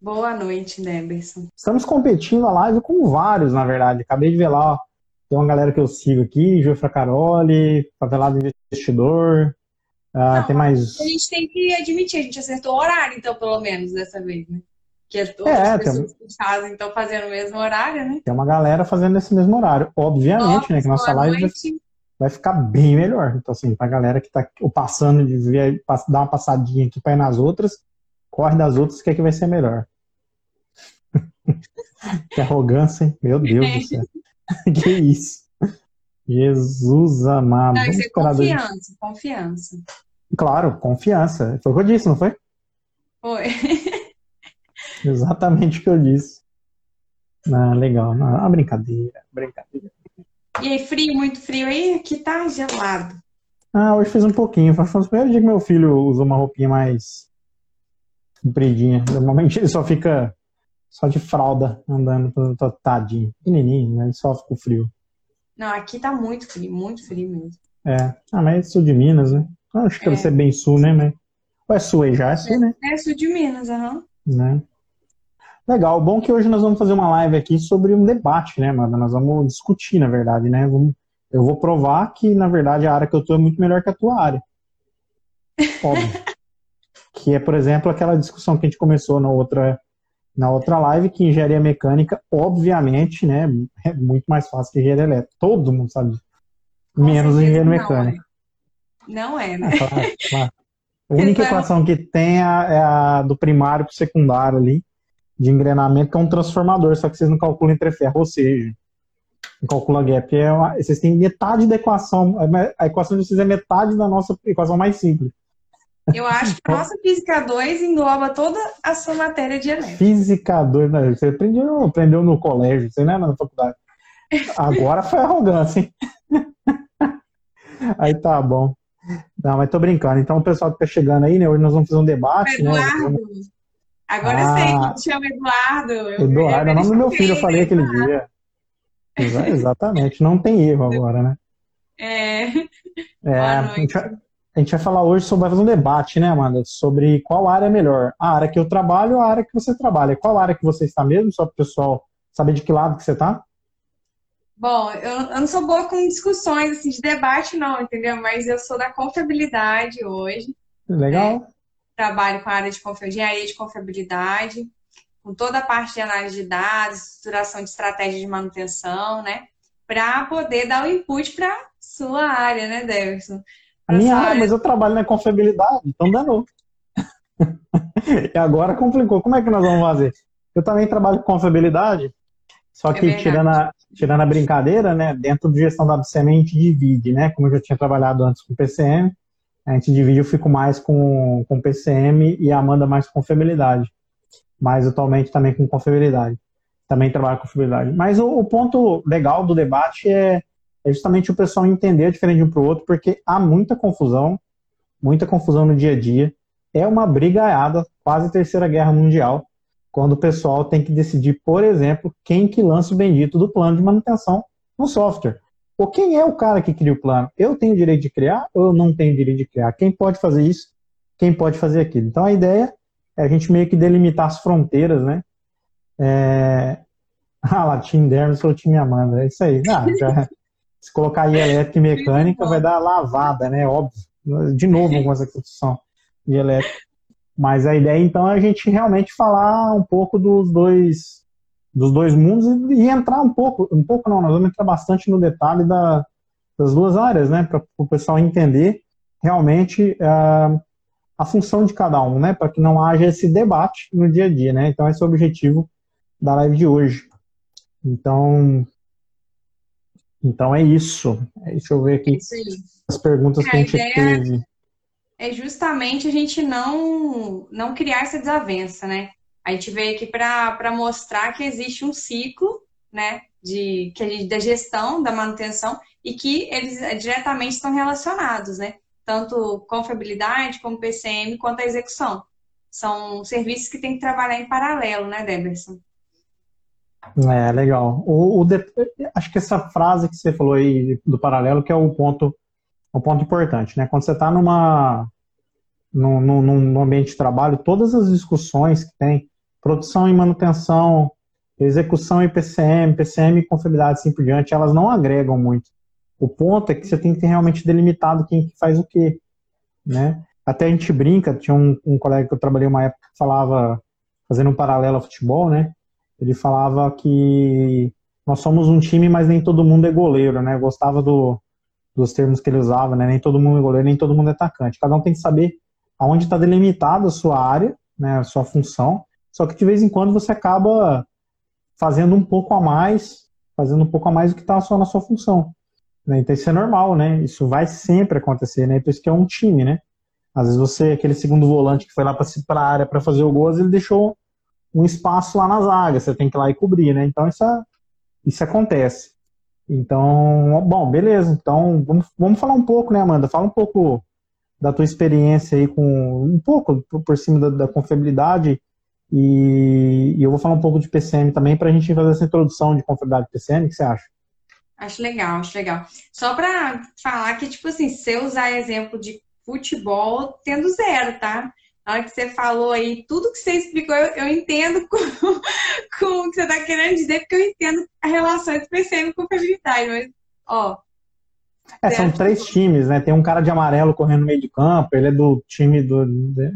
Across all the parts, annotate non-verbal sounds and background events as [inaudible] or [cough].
Boa noite, Neberson. Estamos competindo a live com vários, na verdade. Acabei de ver lá, ó, tem uma galera que eu sigo aqui, Jofra Caroli, Favelado Investidor, ah, Não, tem mais... A gente tem que admitir, a gente acertou o horário, então, pelo menos, dessa vez, né? Que as outras É, pessoas que fazem estão fazendo o mesmo horário, né? Tem uma galera fazendo esse mesmo horário. Obviamente, né, que nossa live vai, vai ficar bem melhor. Então, assim, pra galera que tá passando de ver, dar uma passadinha aqui pra ir nas outras, corre das outras que é que vai ser melhor. [laughs] que arrogância, hein? Meu Deus do céu. [laughs] que isso? Jesus amado. Não, isso é confiança, confiança. Claro, confiança. Foi o que eu disse, não foi? Foi. [laughs] Exatamente o que eu disse. Ah, legal. Não, ah, brincadeira, brincadeira. E aí, frio, muito frio aí? Aqui tá gelado. Ah, hoje fez um pouquinho. Foi o primeiro dia que meu filho usou uma roupinha mais compridinha. Normalmente ele só fica só de fralda andando, tadinho. Pequenininho, né? Ele sofre com frio. Não, aqui tá muito frio, muito frio mesmo. É. Ah, mas é sul de Minas, né? Ah, Acho que deve É. ser bem sul, né? Mas... Ou é sul aí já? É sul, né? É sul de Minas, aham. né? Legal, bom que hoje nós vamos fazer uma live aqui sobre um debate, né, mano? Nós vamos discutir, na verdade, né? Eu vou provar que, na verdade, a área que eu tô é muito melhor que a tua área. Óbvio. [laughs] que é, por exemplo, aquela discussão que a gente começou na outra, na outra live, que engenharia mecânica, obviamente, né, é muito mais fácil que engenharia elétrica. Todo mundo sabe Menos certeza engenhario não mecânico. Não é, né? É, claro, claro. A única Então- equação que tem é a, é a do primário pro secundário ali, de engrenamento, que é um transformador, só que vocês não calculam entre ferro, ou seja, não calcula gap. É uma- vocês têm metade da equação, a equação de vocês é metade da nossa equação mais simples. Eu acho que a nossa Física 2 engloba toda a sua matéria de elétrica. Física 2, né? você aprendeu, aprendeu no colégio, você não é na faculdade. Agora foi arrogância, hein? [laughs] Aí tá bom. Não, mas tô brincando. Então, o pessoal que tá chegando aí, né? Hoje nós vamos fazer um debate, né? Agora eu Ah. sei que te chama Eduardo. Eu- Eduardo, é o nome do meu filho, eu eu falei aquele dia. Exa- Exatamente, não tem erro agora, né? É, É, a, gente vai, a gente vai falar hoje sobre, vai fazer um debate, né, Amanda? Sobre qual área é melhor. A área que eu trabalho ou a área que você trabalha. Qual área que você está mesmo, só para o pessoal saber de que lado que você tá? Bom, eu, eu não sou boa com discussões assim, de debate, não, entendeu? Mas eu sou da confiabilidade hoje. Legal? Trabalho com a área de engenharia de confiabilidade, com toda a parte de análise de dados, estruturação de estratégia de manutenção, né? Para poder dar o input para sua área, né, Deverson? A Pra minha sua área, mas eu trabalho na confiabilidade, então danou. [laughs] e agora complicou. Como é que nós vamos fazer? Eu também trabalho com confiabilidade, só É que verdade. tirando a, tirando a brincadeira, né? Dentro de gestão da gente divide, né? Como eu já tinha trabalhado antes com PCM, a gente divide, eu fico mais com, com PCM e a Amanda mais com confiabilidade. Mas atualmente também com confiabilidade. Também trabalho com confiabilidade. Mas o, o ponto legal do debate é, é justamente o pessoal entender diferente um para o outro, porque há muita confusão, muita confusão no dia a dia. É uma brigaiada, quase terceira guerra mundial, quando o pessoal tem que decidir, por exemplo, quem que lança o bendito do plano de manutenção no software. Ou quem é o cara que cria o plano? Eu tenho o direito de criar ou eu não tenho o direito de criar? Quem pode fazer isso? Quem pode fazer aquilo? Então a ideia é a gente meio que delimitar as fronteiras, né? É... [laughs] Ah, lá, Tim Dermes falou Tim Amanda, é isso aí. Ah, [laughs] já... Se colocar aí elétrica e mecânica, vai dar lavada, né? Óbvio. De novo, algumas discussão de elétrica. Mas a ideia, então, é a gente realmente falar um pouco dos dois, dos dois mundos e, e entrar um pouco, um pouco não, nós vamos entrar bastante no detalhe da, das duas áreas, né? Para o pessoal entender realmente ah, a função de cada um, né? Para que não haja esse debate no dia a dia, né? Então, esse é o objetivo da live de hoje. Então, então é isso. Deixa eu ver aqui aí. as perguntas que a gente teve. é justamente a gente não, não criar essa desavença, né? A gente veio aqui para mostrar que existe um ciclo, né, de, que gente, da gestão, da manutenção, e que eles eh, diretamente estão relacionados, né? Tanto confiabilidade, como PCM, quanto a execução. São serviços que tem que trabalhar em paralelo, né, Deberson? É, legal. O, o. Acho que essa frase que você falou aí do paralelo que é o ponto, o ponto importante, né? Quando você está numa num, num, ambiente de trabalho, todas as discussões que tem, produção e manutenção, execução e PCM, PCM e confiabilidade assim por diante, elas não agregam muito. O ponto é que você tem que ter realmente delimitado quem faz o quê, né? Até a gente brinca, tinha um, um colega que eu trabalhei uma época que falava, fazendo um paralelo ao futebol, né? Ele falava que nós somos um time, mas nem todo mundo é goleiro, né? Eu gostava do, dos termos que ele usava, né? Nem todo mundo é goleiro, nem todo mundo é atacante. Cada um tem que saber aonde está delimitada a sua área, né? A sua função. Só que de vez em quando você acaba fazendo um pouco a mais, fazendo um pouco a mais do que está só na sua função. Né? Então isso é normal, né? Isso vai sempre acontecer, né? Por isso que é um time, né? Às vezes você, aquele segundo volante que foi lá para a área para fazer o gol, ele deixou um espaço lá na zaga, você tem que ir lá e cobrir, né? Então isso, é, isso acontece. Então, bom, beleza. Então, vamos, vamos falar um pouco, né, Amanda? Fala um pouco da tua experiência aí com um pouco por cima da, da confiabilidade e, e, eu vou falar um pouco de PCM também para a gente fazer essa introdução de confiabilidade PCM. O que você acha? Acho legal, acho legal. Só para falar que, tipo assim, se eu usar exemplo de futebol tendo zero, tá? Na hora que você falou aí, tudo que você explicou, eu, eu entendo com, [laughs] com, o que você está querendo dizer, porque eu entendo a relação entre PCM e confiabilidade, mas, ó. É, são três times, né? Tem um cara de amarelo correndo no meio de campo, ele é do time do.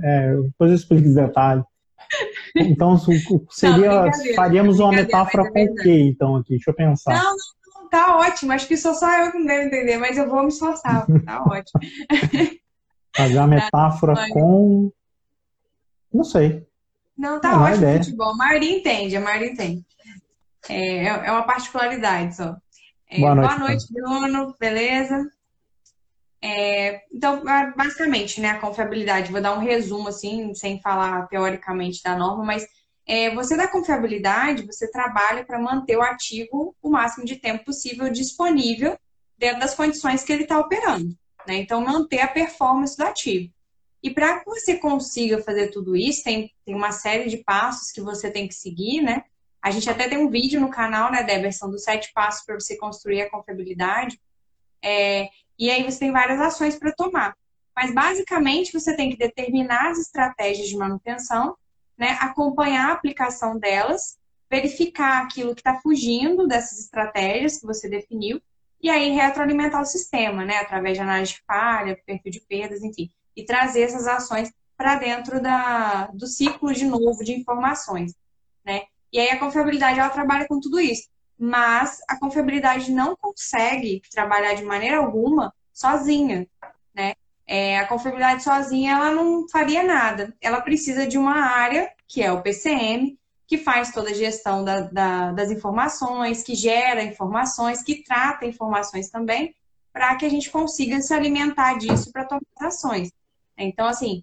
É, depois eu explico os detalhes. Então, seria. Não, faríamos uma metáfora com o quê, então, aqui? Deixa eu pensar. Não, não, tá ótimo. Acho que sou só eu que não devo entender, mas eu vou me esforçar. Tá [laughs] ótimo. Fazer a metáfora tá, com. Não sei. Não, tá não, ótimo o futebol. A maioria entende, a maioria entende. É, é uma particularidade só. É, boa noite, boa noite Bruno. Beleza? É, então, basicamente, né, a confiabilidade, vou dar um resumo assim, sem falar teoricamente da norma, mas é, você da confiabilidade, você trabalha para manter o ativo o máximo de tempo possível disponível dentro das condições que ele está operando. Né? Então, manter a performance do ativo. E para que você consiga fazer tudo isso, tem, tem uma série de passos que você tem que seguir, né? A gente até tem um vídeo no canal, né, Deberson, dos sete passos para você construir a confiabilidade. É, e aí você tem várias ações para tomar. Mas basicamente você tem que determinar as estratégias de manutenção, né, acompanhar a aplicação delas, verificar aquilo que está fugindo dessas estratégias que você definiu e aí retroalimentar o sistema, né, através de análise de falha, perfil de perdas, enfim, e trazer essas ações para dentro da, do ciclo de novo de informações, né? E aí a confiabilidade ela trabalha com tudo isso, mas a confiabilidade não consegue trabalhar de maneira alguma sozinha, né? É, a confiabilidade sozinha ela não faria nada. Ela precisa de uma área que é o PCM, que faz toda a gestão da, da, das informações, que gera informações, que trata informações também, para que a gente consiga se alimentar disso para tomar ações. Então, assim,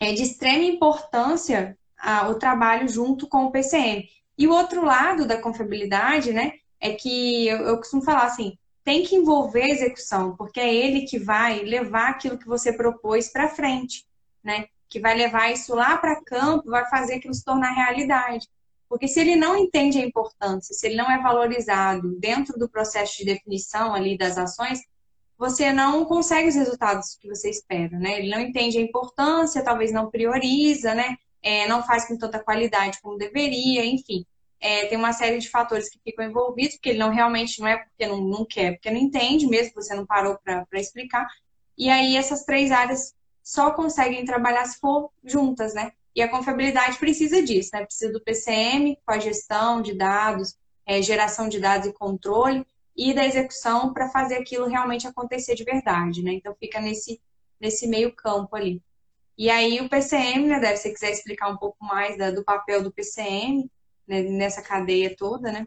é de extrema importância o trabalho junto com o PCM. E o outro lado da confiabilidade, né, é que eu, eu costumo falar assim, tem que envolver a execução, porque é ele que vai levar aquilo que você propôs para frente, né? que vai levar isso lá para campo, vai fazer aquilo se tornar realidade. Porque se ele não entende a importância, se ele não é valorizado dentro do processo de definição ali das ações, você não consegue os resultados que você espera, né? Ele não entende a importância, talvez não prioriza, né? É, não faz com tanta qualidade como deveria, enfim. É, tem uma série de fatores que ficam envolvidos, porque ele não realmente não é porque não, não quer, porque não entende mesmo, você não parou para explicar. E aí essas três áreas só conseguem trabalhar se for juntas, né? E a confiabilidade precisa disso, né? Precisa do PCM, com a gestão de dados, é, geração de dados e controle, e da execução para fazer aquilo realmente acontecer de verdade, né? Então fica nesse, nesse meio campo ali. E aí o PCM, né, deve se quiser explicar um pouco mais da, do papel do PCM né, nessa cadeia toda, né?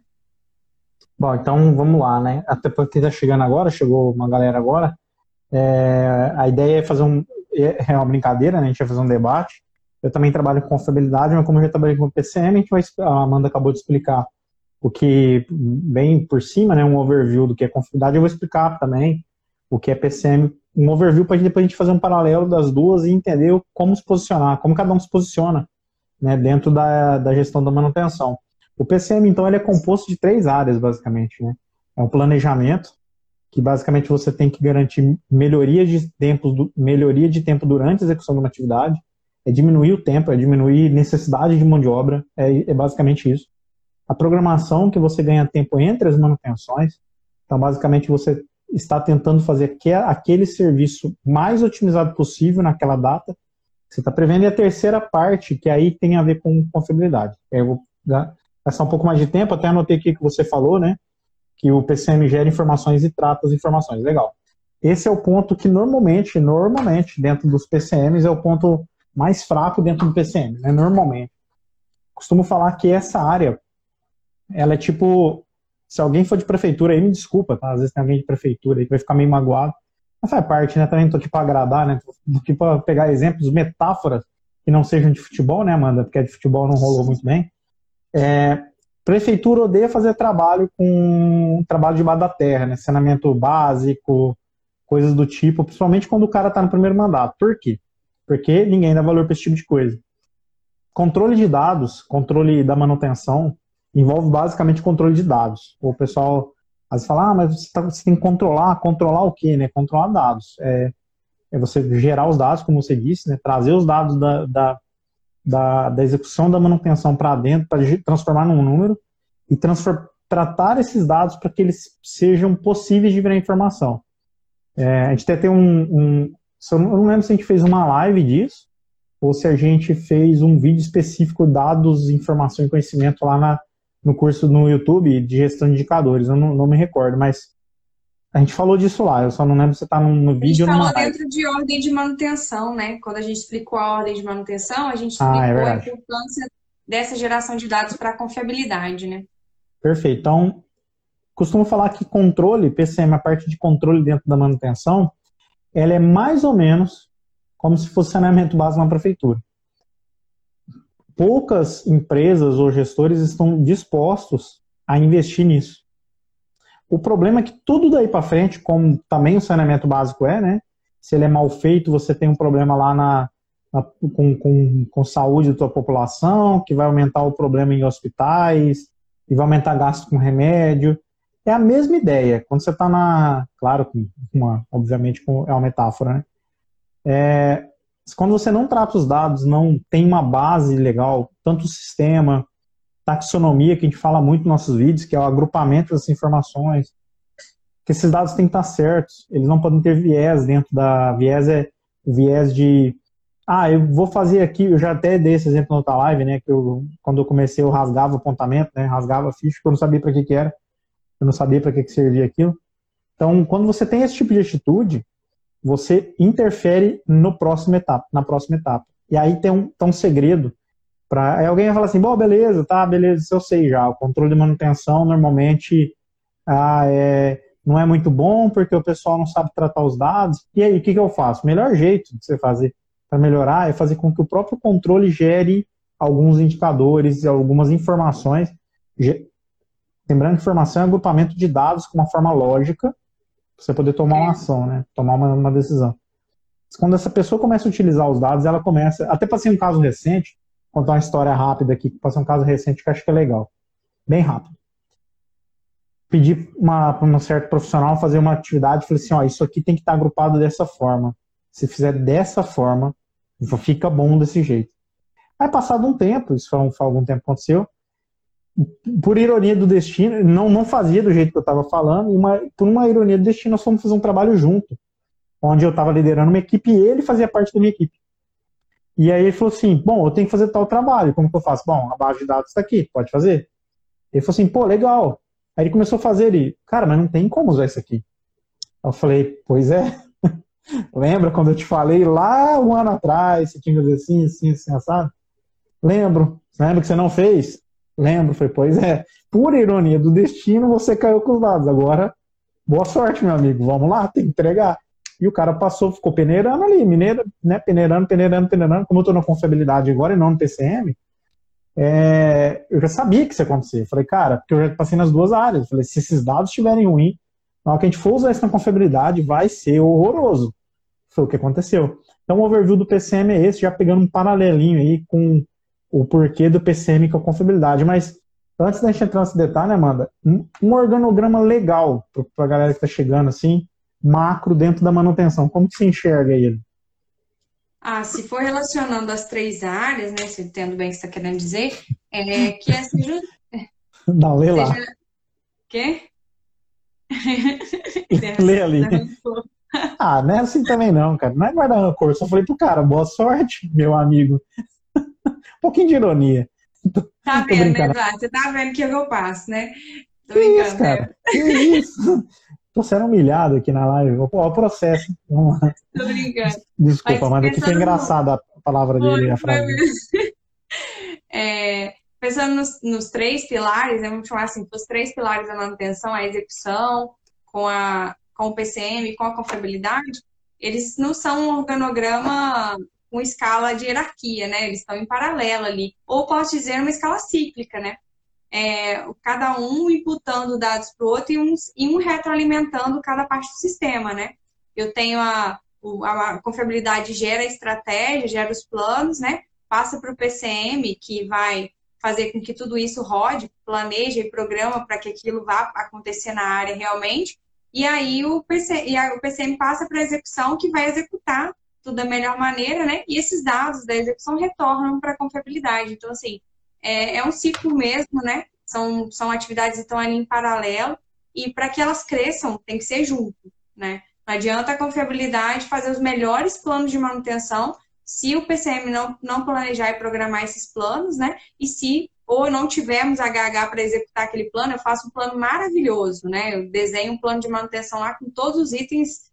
Bom, então vamos lá, né? Até porque está chegando agora, chegou uma galera agora. É, a ideia é fazer um, é uma brincadeira, né? A gente vai fazer um debate. Eu também trabalho com confiabilidade, mas como eu já trabalhei com PCM, a, gente vai, a Amanda acabou de explicar o que, bem por cima, né? Um overview do que é confiabilidade, eu vou explicar também o que é PCM, um overview para depois a gente fazer um paralelo das duas e entender como se posicionar, como cada um se posiciona né, dentro da, da gestão da manutenção. O PCM, então, ele é composto de três áreas, basicamente. Né? É um planejamento, que basicamente você tem que garantir melhoria de tempo, melhoria de tempo durante a execução de uma atividade, é diminuir o tempo, é diminuir necessidade de mão de obra, é, é basicamente isso. A programação, que você ganha tempo entre as manutenções, então basicamente você está tentando fazer aquele serviço mais otimizado possível naquela data. Você está prevendo. E a terceira parte, que aí tem a ver com confiabilidade. Eu vou gastar um pouco mais de tempo, até anotei aqui que você falou, né? Que o PCM gera informações e trata as informações. Legal. Esse é o ponto que normalmente, normalmente, dentro dos PCMs, é o ponto mais fraco dentro do PCM, né? Normalmente. Costumo falar que essa área, ela é tipo se alguém for de prefeitura aí, me desculpa, tá? Às vezes tem alguém de prefeitura aí que vai ficar meio magoado. Mas faz parte, né? Também tô aqui para agradar, né? Tô aqui para pegar exemplos, metáforas que não sejam de futebol, né, Amanda? Porque de futebol não rolou muito bem. É, prefeitura odeia fazer trabalho com trabalho debaixo da terra, né? Saneamento básico, coisas do tipo, principalmente quando o cara tá no primeiro mandato. Por quê? Porque ninguém dá valor para esse tipo de coisa. Controle de dados, controle da manutenção, envolve basicamente controle de dados. O pessoal às vezes fala, ah, mas você, tá, você tem que controlar, controlar o quê, né? Controlar dados. É, é você gerar os dados, como você disse, né? Trazer os dados da, da, da, da execução da manutenção para dentro, para transformar num número e tratar esses dados para que eles sejam possíveis de virar informação. É, a gente até tem um, um, eu não lembro se a gente fez uma live disso, ou se a gente fez um vídeo específico dados, informação e conhecimento lá na, no curso no YouTube de gestão de indicadores, eu não, não me recordo, mas a gente falou disso lá, eu só não lembro se está no, no vídeo ou A gente falou dentro de ordem de manutenção, né? Quando a gente explicou a ordem de manutenção, a gente ah, é explicou é a importância dessa geração de dados para a confiabilidade, né? Perfeito. Então, costumo falar que controle, PCM, a parte de controle dentro da manutenção, ela é mais ou menos como se fosse saneamento básico na prefeitura poucas empresas ou gestores estão dispostos a investir nisso. O problema é que tudo daí para frente, como também o saneamento básico é, né? Se ele é mal feito, você tem um problema lá na, na com, com, com saúde da tua população, que vai aumentar o problema em hospitais, e vai aumentar gasto com remédio. É a mesma ideia. Quando você está na. Claro, uma, obviamente é uma metáfora, né? É, quando você não trata os dados, não tem uma base legal, tanto o sistema, taxonomia, que a gente fala muito nos nossos vídeos, que é o agrupamento das informações, que esses dados têm que estar certos, eles não podem ter viés dentro da. Viés é viés de. Ah, eu vou fazer aqui, eu já até dei esse exemplo na outra live, né? Que eu, quando eu comecei, eu rasgava o apontamento, né? Rasgava a ficha, porque eu não sabia para que, que era, eu não sabia para que, que servia aquilo. Então, quando você tem esse tipo de atitude, você interfere no próximo etapa, na próxima etapa. E aí tem um, tem um segredo para alguém vai falar assim, bom, beleza, tá, beleza, isso eu sei já. O controle de manutenção normalmente ah, é, não é muito bom porque o pessoal não sabe tratar os dados. E aí, o que, que eu faço? O melhor jeito de você fazer para melhorar é fazer com que o próprio controle gere alguns indicadores, algumas informações. Lembrando que informação é agrupamento de dados com uma forma lógica você poder tomar uma ação, né? Tomar uma, uma decisão. Quando essa pessoa começa a utilizar os dados, ela começa. Até passei um caso recente, contar uma história rápida aqui, passei um caso recente que acho que é legal. Bem rápido. Pedi para uma certa profissional fazer uma atividade, falei assim: ó, isso aqui tem que estar agrupado dessa forma. Se fizer dessa forma, fica bom desse jeito. Aí, passado um tempo, isso foi, foi algum tempo que aconteceu, por ironia do destino, não, não fazia do jeito que eu estava falando, e uma, por uma ironia do destino, nós fomos fazer um trabalho junto, onde eu estava liderando uma equipe e ele fazia parte da minha equipe. E aí ele falou assim: Bom, eu tenho que fazer tal trabalho, como que eu faço? Bom, a base de dados está aqui, pode fazer. Ele falou assim: Pô, legal. Aí ele começou a fazer, ele, cara, mas não tem como usar isso aqui. Eu falei: Pois é. [laughs] Lembra quando eu te falei lá um ano atrás, você tinha que fazer assim, assim, assim, assado? Lembro. Lembra que você não fez? Lembro, foi, pois é. Por ironia do destino, você caiu com os dados. Agora, boa sorte, meu amigo. Vamos lá, tem que entregar. E o cara passou, ficou peneirando ali, mineira, né? Peneirando, peneirando, peneirando. Como eu estou na confiabilidade agora e não no TCM, é, eu já sabia que isso ia acontecer. Falei, cara, porque eu já passei nas duas áreas. Falei, se esses dados estiverem ruins, na hora que a gente for usar isso na confiabilidade, vai ser horroroso. Foi o que aconteceu. Então, o overview do PCM é esse, já pegando um paralelinho aí com o porquê do PCM com a confiabilidade, mas antes da gente entrar nesse detalhe, Amanda, um, organograma legal para a galera que está chegando assim, macro dentro da manutenção, como que você enxerga ele? Ah, se for relacionando as três áreas, né, se eu entendo bem o que você está querendo dizer, é que essa seja... [laughs] Não, lê lá. Quê? [laughs] lê ali. [laughs] Ah, não é assim também não, cara. Não é guardar rancor. Só falei pro cara, boa sorte, meu amigo. Um pouquinho de ironia. Tá vendo, né, Eduardo? Você tá vendo que eu passo, né? Tô que brincando. Isso, cara? Né? Que isso? [laughs] Tô sendo humilhado aqui na live. Ó, o processo. Vamos lá. Tô brincando. Desculpa, mas, aqui foi engraçada a palavra dele, a frase. [laughs] É, pensando nos, nos, três pilares, né, vamos chamar assim, os três pilares da manutenção, a execução, com, a, com o PCM, com a confiabilidade, eles não são um organograma com escala de hierarquia, né? Eles estão em paralelo ali. Ou posso dizer uma escala cíclica, né? É, cada um imputando dados para o outro e um, e um retroalimentando cada parte do sistema, né? Eu tenho a, a confiabilidade gera a estratégia, gera os planos, né? Passa para o PCM, que vai fazer com que tudo isso rode, planeja e programa para que aquilo vá acontecer na área realmente. E aí o, e a, o PCM passa para a execução, que vai executar da melhor maneira, né? E esses dados da execução retornam para a confiabilidade. Então, assim, é, é, um ciclo mesmo, né? São, são atividades que estão ali em paralelo e para que elas cresçam, tem que ser junto, né? Não adianta a confiabilidade fazer os melhores planos de manutenção se o PCM não, não planejar e programar esses planos, né? E se ou não tivermos HH para executar aquele plano, eu faço um plano maravilhoso, né? Eu desenho um plano de manutenção lá com todos os itens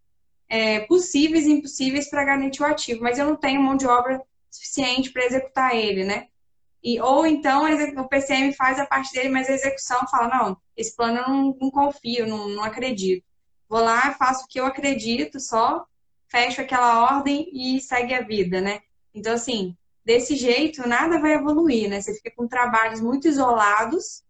é, possíveis e impossíveis para garantir o ativo, mas eu não tenho mão de obra suficiente para executar ele, né? E, ou então o PCM faz a parte dele, mas a execução fala, não, esse plano eu não, não confio, não, não acredito. Vou lá, faço o que eu acredito, só fecho aquela ordem e segue a vida, né? Então, assim, desse jeito, nada vai evoluir, né? Você fica com trabalhos muito isolados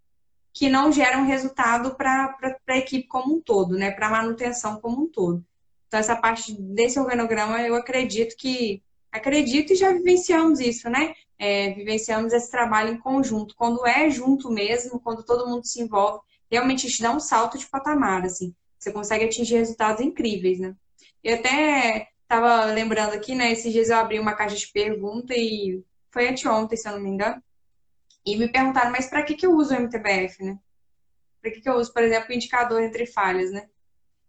que não geram resultado para a equipe como um todo, né? Para a manutenção como um todo. Então, essa parte desse organograma, eu acredito que. Acredito e já vivenciamos isso, né? É, vivenciamos esse trabalho em conjunto. Quando é junto mesmo, quando todo mundo se envolve, realmente te dá um salto de patamar, assim. Você consegue atingir resultados incríveis, né? Eu até estava lembrando aqui, né? Esses dias eu abri uma caixa de pergunta e foi anteontem, se eu não me engano. E me perguntaram, mas para que, que eu uso o MTBF, né? Para que, que eu uso, por exemplo, o indicador entre falhas, né?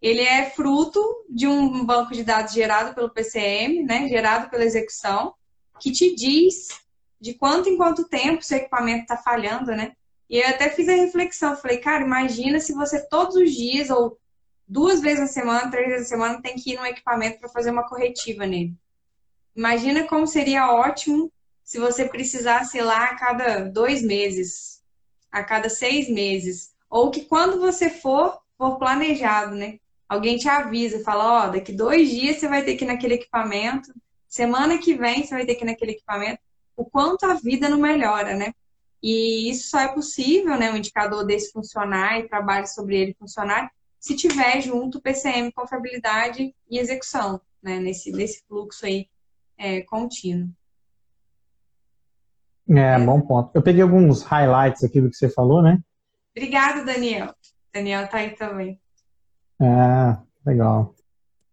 Ele é fruto de um banco de dados gerado pelo PCM, né, gerado pela execução, que te diz de quanto em quanto tempo seu equipamento está falhando, né? E eu até fiz a reflexão, falei, cara, imagina se você todos os dias ou duas vezes na semana, três vezes na semana tem que ir no equipamento para fazer uma corretiva nele. Imagina como seria ótimo se você precisasse ir lá a cada dois meses, a cada seis meses, ou que quando você for, for planejado, né? Alguém te avisa, fala, ó, oh, daqui dois dias você vai ter que ir naquele equipamento, semana que vem você vai ter que ir naquele equipamento, o quanto a vida não melhora, né? E isso só é possível, né, um indicador desse funcionar e trabalho sobre ele funcionar, se tiver junto PCM, confiabilidade e execução, né, nesse, nesse fluxo aí é, contínuo. É, bom ponto. Eu peguei alguns highlights aqui do que você falou, né? Obrigada, Daniel. Daniel tá aí também. É, legal.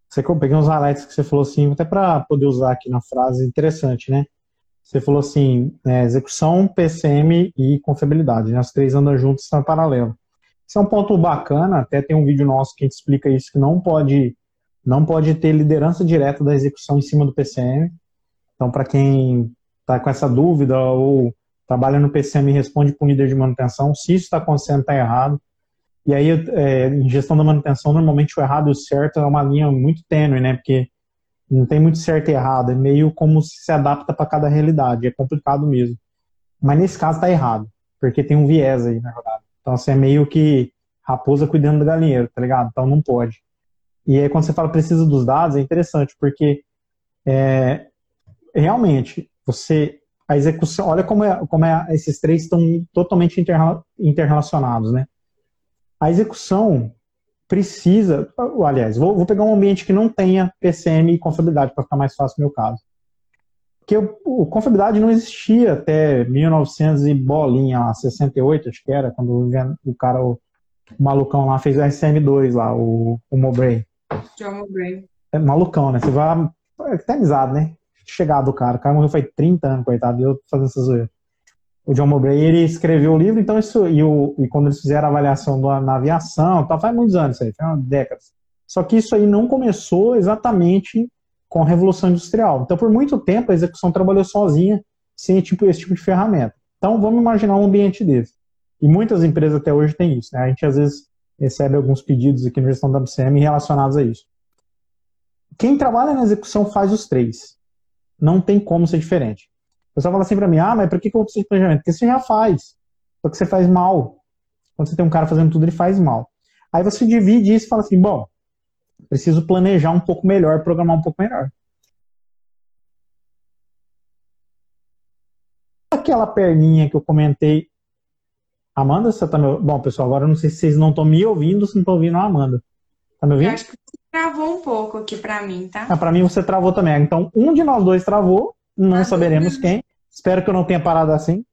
Você peguei uns highlights que você falou assim, até para poder usar aqui na frase, interessante, né? Você falou assim, é, execução, PCM e confiabilidade, né? As três andam juntas, estão em paralelo. Isso é um ponto bacana, até tem um vídeo nosso que a gente explica isso, que não pode, não pode ter liderança direta da execução em cima do PCM. Então, para quem está com essa dúvida ou trabalha no PCM e responde para o líder de manutenção, se isso está acontecendo, está errado. E aí, é, em gestão da manutenção, normalmente o errado e o certo é uma linha muito tênue, né? Porque não tem muito certo e errado, é meio como se adapta para cada realidade, é complicado mesmo. Mas nesse caso está errado, porque tem um viés aí, na verdade. Então, assim, é meio que raposa cuidando do galinheiro, tá ligado? Então não pode. E aí, quando você fala precisa dos dados, é interessante, porque é, realmente, você, a execução, olha como, é, como é, esses três estão totalmente interrelacionados, né? A execução precisa, aliás, vou, vou pegar um ambiente que não tenha PCM e confiabilidade para ficar mais fácil no meu caso. Porque o, o confiabilidade não existia até 1900 e bolinha, lá, 68, acho que era, quando o, cara, o, o, malucão lá fez o SM2 lá, o, o Mowbray. John Mowbray. É malucão, né? Você vai é até amizade, né? Chegado o cara. O cara morreu faz 30 anos, coitado, eu fazendo essa zoeira. O John Mowbray, ele escreveu o livro, então isso, e, o, e quando eles fizeram a avaliação do, na aviação, tá, faz muitos anos isso aí, faz décadas. Só que isso aí não começou exatamente com a Revolução Industrial. Então, por muito tempo, a execução trabalhou sozinha, sem tipo, esse tipo de ferramenta. Então, vamos imaginar um ambiente desse. E muitas empresas até hoje têm isso. Né? A gente, às vezes, recebe alguns pedidos aqui na gestão da WCM relacionados a isso. Quem trabalha na execução faz os três. Não tem como ser diferente. O pessoal fala assim para mim, ah, mas por que, que eu vou precisar de planejamento? Porque você já faz. Só que você faz mal. Quando você tem um cara fazendo tudo, ele faz mal. Aí você divide isso e fala assim, bom, preciso planejar um pouco melhor, programar um pouco melhor. Aquela perninha que eu comentei. Amanda, você tá me... Bom, pessoal, agora eu não sei se vocês não estão me ouvindo ou se não estão ouvindo a Amanda. Tá me ouvindo? Eu acho que você travou um pouco aqui para mim, tá? Ah, para mim você travou também. Então, um de nós dois travou não ah, saberemos quem. Espero que eu não tenha parado assim.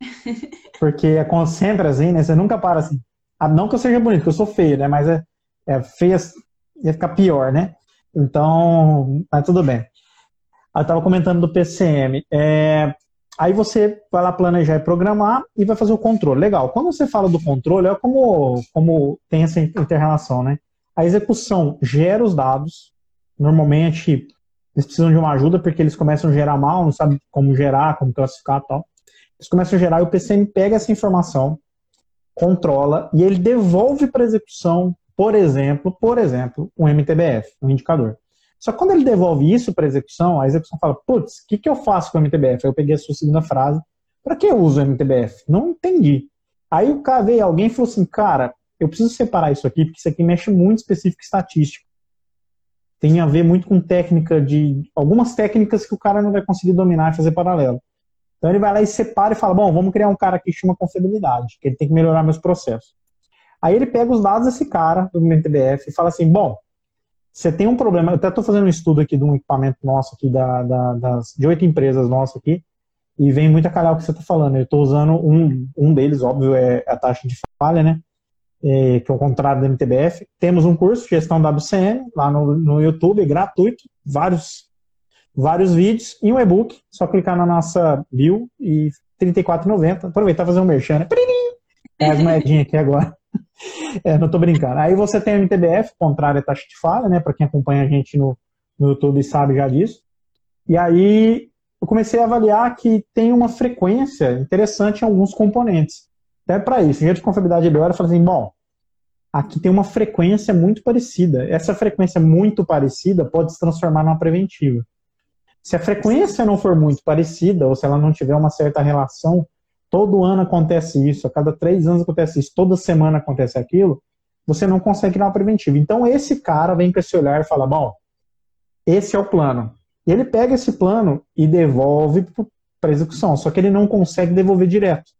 [laughs] Porque é sempre assim, né? Você nunca para assim. Ah, não que eu seja bonito, que eu sou feio, né? Mas é, é feio, ia ficar pior, né? Então, mas tudo bem. Eu estava comentando do PCM. É, aí você vai lá planejar e programar e vai fazer o controle. Legal. Quando você fala do controle, é como, como tem essa interrelação, né? A execução gera os dados. Normalmente, eles precisam de uma ajuda porque eles começam a gerar mal, não sabem como gerar, como classificar tal. Eles começam a gerar e o PCM pega essa informação, controla e ele devolve para execução, por exemplo, por exemplo, um MTBF, um indicador. Só que quando ele devolve isso para execução, a execução fala, putz, o que, que eu faço com o MTBF? Aí eu peguei a sua segunda frase, para que eu uso o MTBF? Não entendi. Aí o cara veio, alguém falou assim, cara, eu preciso separar isso aqui, porque isso aqui mexe muito específico estatístico tem a ver muito com técnica de. algumas técnicas que o cara não vai conseguir dominar e fazer paralelo. Então ele vai lá e separa e fala: bom, vamos criar um cara que chama confiabilidade, que ele tem que melhorar meus processos. Aí ele pega os dados desse cara, do MTBF, e fala assim: bom, você tem um problema. Eu até estou fazendo um estudo aqui de um equipamento nosso aqui, da, da, das, de oito empresas nossas aqui, e vem muito a calhar o que você está falando. Eu estou usando um, um deles, óbvio, é a taxa de falha, né? É, que é o contrário do MTBF. Temos um curso, Gestão WCM, lá no, no YouTube, gratuito, vários, vários vídeos e um e-book. Só clicar na nossa bio e R$ 34,90. Aproveitar e fazer um merchan, né? É as moedinhas aqui agora. [laughs] É, não tô brincando. Aí você tem o MTBF, contrário à taxa de falha, né? Para quem acompanha a gente no, no YouTube sabe já disso. E aí eu comecei a avaliar que tem uma frequência interessante em alguns componentes. Até para isso, gente de confiabilidade ele olha e fala assim, bom, aqui tem uma frequência muito parecida. Essa frequência muito parecida pode se transformar numa preventiva. Se a frequência não for muito parecida, ou se ela não tiver uma certa relação, todo ano acontece isso, a cada três anos acontece isso, toda semana acontece aquilo, você não consegue criar uma preventiva. Então esse cara vem com esse olhar e fala, bom, esse é o plano. E ele pega esse plano e devolve para execução, só que ele não consegue devolver direto.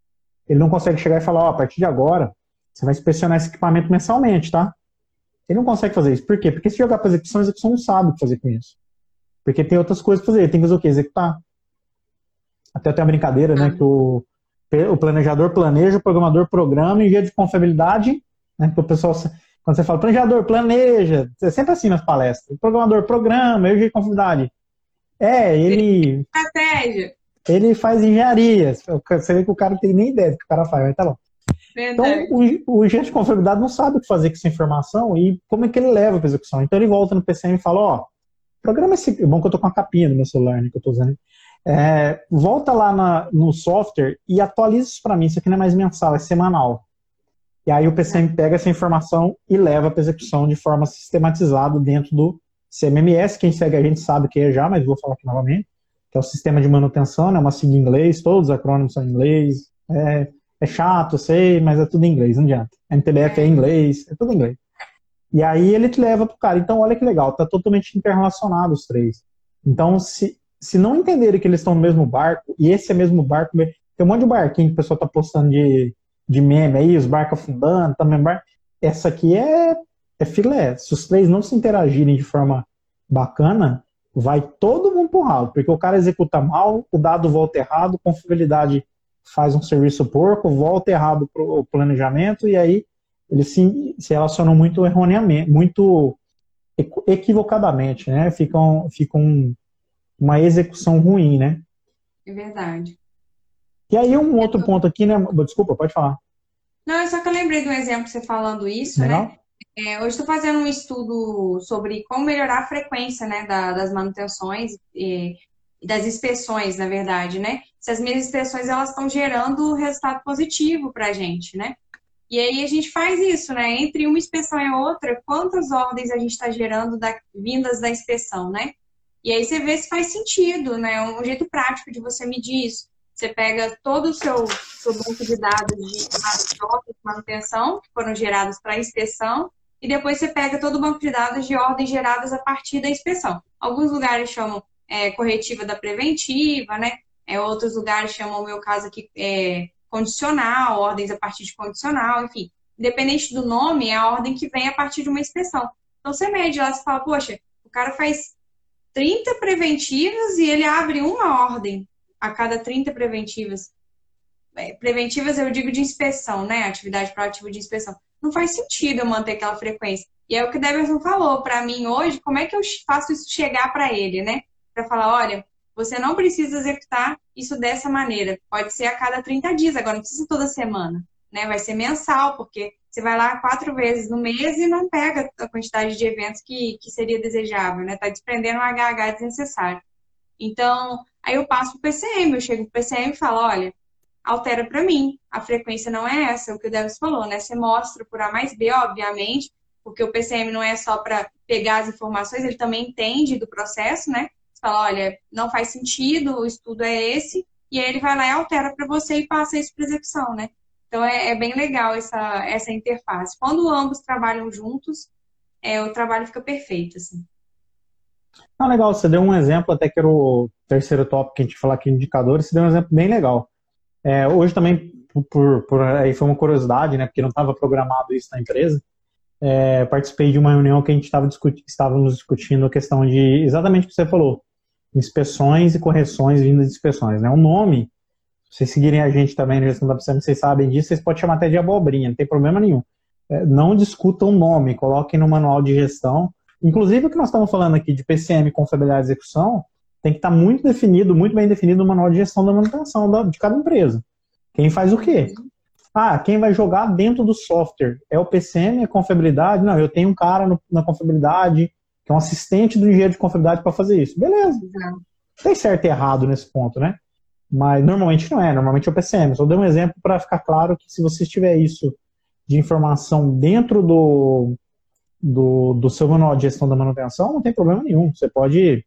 Ele não consegue chegar e falar, ó, oh, a partir de agora, você vai inspecionar esse equipamento mensalmente, tá? Ele não consegue fazer isso. Por quê? Porque se jogar para execução, a execução não sabe o que fazer com isso. Porque tem outras coisas para fazer. Ele tem que fazer o quê? Executar. Até tem uma brincadeira, né? Que o, o planejador planeja, o programador programa em via de confiabilidade, né? Que o pessoal, quando você fala planejador planeja, é sempre assim nas palestras. O programador programa, eu de confiabilidade. É, ele. Estratégia ele faz engenharia. Você vê que o cara não tem nem ideia do que o cara faz, mas tá bom. Então, o, o agente de confiabilidade não sabe o que fazer com essa informação e como é que ele leva para execução. Então, ele volta no PCM e fala: Ó, programa esse. Bom, que eu tô com a capinha no meu celular, né, que eu tô usando. É, volta lá na, no software e atualiza isso para mim. Isso aqui não é mais mensal, é semanal. E aí o PCM pega essa informação e leva para execução de forma sistematizada dentro do CMMS. Quem segue a gente sabe que é já, mas vou falar aqui novamente que é o sistema de manutenção, né, uma sigla em inglês, todos os acrônimos são em inglês. É, é chato, sei, mas é tudo em inglês, não adianta. MTBF é em inglês, é tudo em inglês. E aí ele te leva pro cara. Então, olha que legal, tá totalmente interrelacionado os três. Então, se, se não entenderem que eles estão no mesmo barco, e esse é o mesmo barco, tem um monte de barquinho que o pessoal tá postando de, de meme aí, os barcos afundando, também barco. Essa aqui é, é filé. Se os três não se interagirem de forma bacana, vai todo mundo pro ralo, porque o cara executa mal, o dado volta errado, confiabilidade faz um serviço porco, volta errado pro planejamento, e aí eles se, se relacionam muito erroneamente, muito equivocadamente, né? Ficam, ficam uma execução ruim, né? É verdade. E aí um outro ponto aqui, né? Desculpa, pode falar. Não, é só que eu lembrei de um exemplo você falando isso? Legal. né? É, hoje estou fazendo um estudo sobre como melhorar a frequência né, da, das manutenções e, e, das inspeções, na verdade, né? Se as minhas inspeções elas estão gerando resultado positivo para a gente, né? E aí a gente faz isso, né? Entre uma inspeção e outra, quantas ordens a gente está gerando da, vindas da inspeção, né? E aí você vê se faz sentido, né? Um jeito prático de você medir isso. Você pega todo o seu, seu banco de dados de, de manutenção, que foram gerados para inspeção, e depois você pega todo o banco de dados de ordens geradas a partir da inspeção. Alguns lugares chamam é, corretiva da preventiva, né? É, outros lugares chamam, no meu caso aqui, é, condicional, ordens a partir de condicional, enfim. Independente do nome, é a ordem que vem a partir de uma inspeção. Então você mede lá, você fala, poxa, o cara faz 30 preventivas e ele abre uma ordem a cada 30 preventivas. É, preventivas eu digo de inspeção, né? Atividade proativa de inspeção. Não faz sentido eu manter aquela frequência. E é o que o Deverson falou para mim hoje, como é que eu faço isso chegar para ele, né? Para falar, olha, você não precisa executar isso dessa maneira. Pode ser a cada 30 dias, agora não precisa toda semana. Né? Vai ser mensal, porque você vai lá quatro vezes no mês e não pega a quantidade de eventos que, que seria desejável, né? Tá desprendendo um HH desnecessário. Então, aí eu passo pro PCM, eu chego pro PCM e falo, olha, altera para mim, a frequência não é essa, é o que o Devis falou, né? Você mostra por A mais B, obviamente, porque o PCM não é só para pegar as informações, ele também entende do processo, né? Você fala, olha, não faz sentido, o estudo é esse, e aí ele vai lá e altera para você e passa isso para execução, né? Então é, é, bem legal essa, essa interface. Quando ambos trabalham juntos, é, o trabalho fica perfeito, assim. Ah, legal, você deu um exemplo, até que era o terceiro tópico que a gente falar aqui, indicadores, você deu um exemplo bem legal. É, hoje também, por, por, aí foi uma curiosidade, né, porque não estava programado isso na empresa, é, participei de uma reunião que a gente estava discuti estávamos discutindo a questão de exatamente o que você falou, inspeções e correções vindas de inspeções. Né? O nome, se vocês seguirem a gente também na gestão da PCM, vocês sabem disso, vocês podem chamar até de abobrinha, não tem problema nenhum. É, não discutam o nome, coloquem no manual de gestão. Inclusive, o que nós estamos falando aqui de PCM, confiabilidade de execução, tem que estar tá muito definido, muito bem definido no manual de gestão da manutenção da, de cada empresa. Quem faz o quê? Ah, quem vai jogar dentro do software? É o PCM, a confiabilidade? Não, eu tenho um cara no, na confiabilidade que é um assistente do engenheiro de confiabilidade para fazer isso. Beleza. Não tem certo e errado nesse ponto, né? Mas normalmente não é, normalmente é o PCM. Só dei um exemplo para ficar claro que se você tiver isso de informação dentro do, do, do seu manual de gestão da manutenção, não tem problema nenhum. Você pode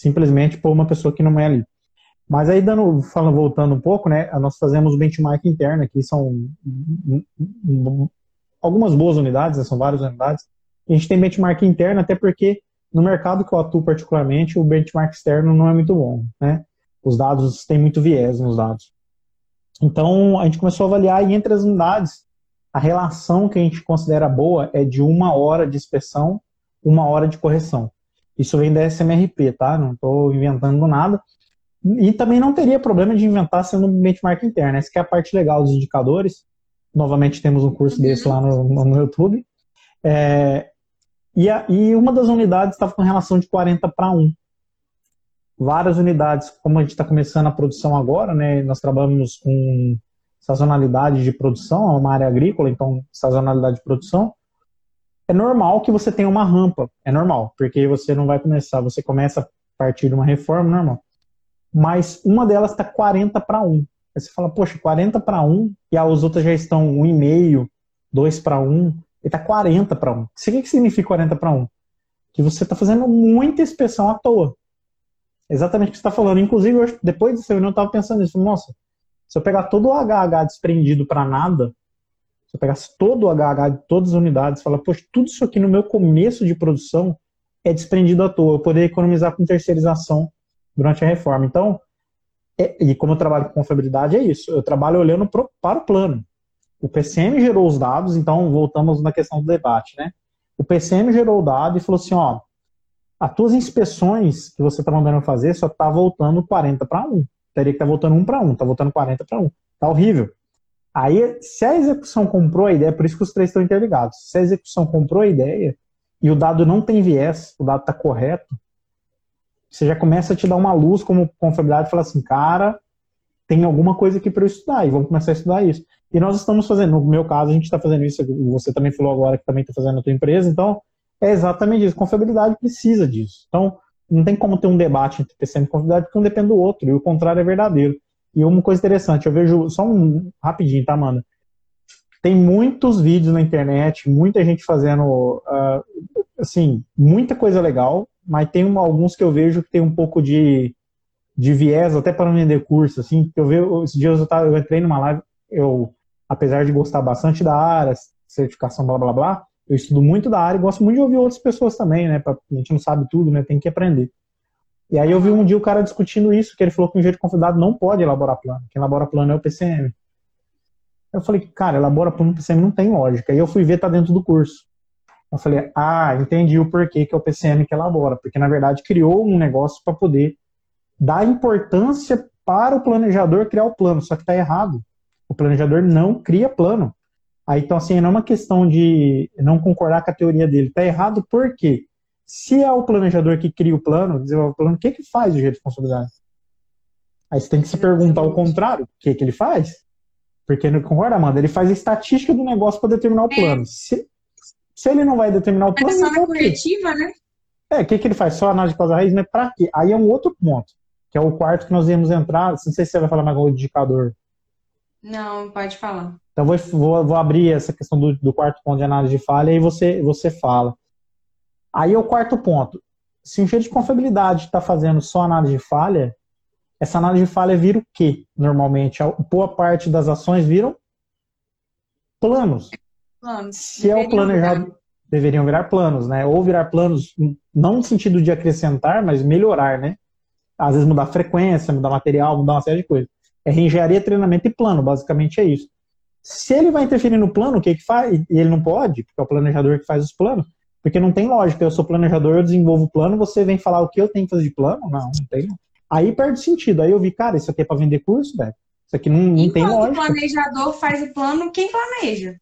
simplesmente pôr uma pessoa que não é ali. Mas aí, dando, falando, voltando um pouco, né, nós fazemos benchmark interno, que são algumas boas unidades, né, são várias unidades, a gente tem benchmark interno, até porque no mercado que eu atuo particularmente, o benchmark externo não é muito bom, né? Os dados têm muito viés nos dados. Então, a gente começou a avaliar e entre as unidades, a relação que a gente considera boa é de uma hora de inspeção, uma hora de correção. Isso vem da SMRP, tá? Não estou inventando nada. E também não teria problema de inventar sendo um benchmark interno. Essa é a parte legal dos indicadores. Novamente temos um curso desse lá no, no YouTube. É, e, a, e uma das unidades estava com relação de 40 para 1. Várias unidades, como a gente está começando a produção agora, né, nós trabalhamos com sazonalidade de produção, é uma área agrícola, então sazonalidade de produção. É normal que você tenha uma rampa, é normal, porque você não vai começar, você começa a partir de uma reforma, normal. Mas uma delas está 40 para 1. Aí você fala, poxa, 40 para 1 e as outras já estão 1,5, 2 para 1 ele está 40 para 1. O que, significa 40 para 1? Que você está fazendo muita inspeção à toa. Exatamente o que você está falando. Inclusive, eu, depois dessa reunião, eu estava pensando nisso. Nossa, se eu pegar todo o HH desprendido para nada, se eu pegasse todo o HH de todas as unidades, falar, poxa, tudo isso aqui no meu começo de produção é desprendido à toa. Eu poderia economizar com terceirização durante a reforma. Então, é, e como eu trabalho com confiabilidade, é isso. Eu trabalho olhando pro, para o plano. O PCM gerou os dados, então voltamos na questão do debate, né? O PCM gerou o dado e falou assim, ó, as tuas inspeções que você está mandando fazer só está voltando 40 para 1. Teria que estar tá voltando 1 para 1, está voltando 40 para 1. Tá horrível. Aí, se a execução comprou a ideia, por isso que os três estão interligados. Se a execução comprou a ideia e o dado não tem viés, o dado está correto, você já começa a te dar uma luz como confiabilidade e fala assim, cara, tem alguma coisa aqui para eu estudar e vamos começar a estudar isso. E nós estamos fazendo, no meu caso, a gente está fazendo isso, você também falou agora que também está fazendo na tua empresa, então é exatamente isso. Confiabilidade precisa disso. Então, não tem como ter um debate entre PCM e confiabilidade, porque um depende do outro, e o contrário é verdadeiro. E uma coisa interessante, eu vejo, só um rapidinho, tá, mano? Tem muitos vídeos na internet, muita gente fazendo, uh, assim, muita coisa legal, mas tem alguns que eu vejo que tem um pouco de, de viés, até para vender curso, assim, eu vejo, esses dias eu, tava, eu entrei numa live, eu, apesar de gostar bastante da área, certificação, blá, blá, blá, eu estudo muito da área e gosto muito de ouvir outras pessoas também, né? Pra, a gente não sabe tudo, né? Tem que aprender. E aí eu vi um dia o cara discutindo isso, que ele falou que o engenheiro convidado não pode elaborar plano. Quem elabora plano é o PCM. Eu falei, cara, elabora plano PCM não tem lógica. E eu fui ver, tá dentro do curso. Eu falei, ah, entendi o porquê que é o PCM que elabora. Porque, na verdade, criou um negócio para poder dar importância para o planejador criar o plano. Só que tá errado. O planejador não cria plano. Aí, então, assim, não é uma questão de não concordar com a teoria dele. Tá errado por quê? Se é o planejador que cria o plano, desenvolve o plano, o que que faz o jeito de responsabilidade? Aí você tem que se perguntar o contrário, o que que ele faz? Porque, não concorda, Amanda? Ele faz a estatística do negócio para determinar o é. plano. É. Se, se ele não vai determinar o plano... Mas é só na corretiva, né? É, o que, que ele faz? Só análise de causa raiz, mas para quê? Aí é um outro ponto, que é o quarto que nós íamos entrar. Não sei se você vai falar mais algum indicador. Não, pode falar. Então vou, vou, vou abrir essa questão do, do, quarto ponto de análise de falha e você, você fala. Aí é o quarto ponto. Se o engenheiro de confiabilidade está fazendo só análise de falha, essa análise de falha vira o quê, normalmente? A boa parte das ações viram planos. Planos. Se é o planejado, virar. deveriam virar planos, né? Ou virar planos, não no sentido de acrescentar, mas melhorar, né? Às vezes mudar frequência, mudar material, mudar uma série de coisas. É reengenharia, treinamento e plano, basicamente é isso. Se ele vai interferir no plano, o que que faz? E ele não pode, porque é o planejador que faz os planos. Porque não tem lógica. Eu sou planejador, eu desenvolvo o plano, você vem falar o que eu tenho que fazer de plano? Não, não tem. Aí perde sentido. Aí eu vi, cara, isso aqui é para vender curso, velho. Isso aqui não, não tem lógica. o planejador faz o plano, quem planeja?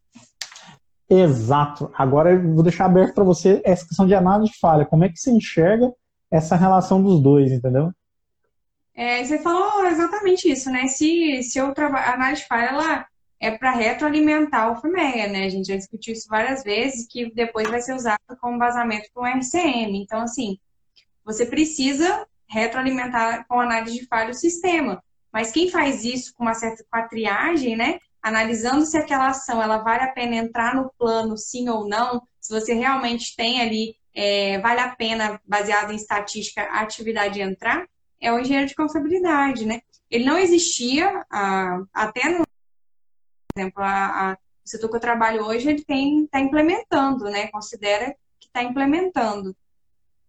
Exato. Agora eu vou deixar aberto para você essa questão de análise de falha. Como é que você enxerga essa relação dos dois, entendeu? É, você falou exatamente isso, né? Se, se eu trabalho, a análise de falha, ela é para retroalimentar o FMEA, né? A gente já discutiu isso várias vezes, que depois vai ser usado como vazamento para o RCM. Então, assim, você precisa retroalimentar com análise de falha o sistema. Mas quem faz isso com uma certa com a triagem, né? Analisando se aquela ação ela vale a pena entrar no plano, sim ou não, se você realmente tem ali, é, vale a pena, baseado em estatística, a atividade entrar, é o engenheiro de confiabilidade, né? Ele não existia ah, até no exemplo, a, a, o setor que eu trabalho hoje, ele tem está implementando, né? Considera que está implementando.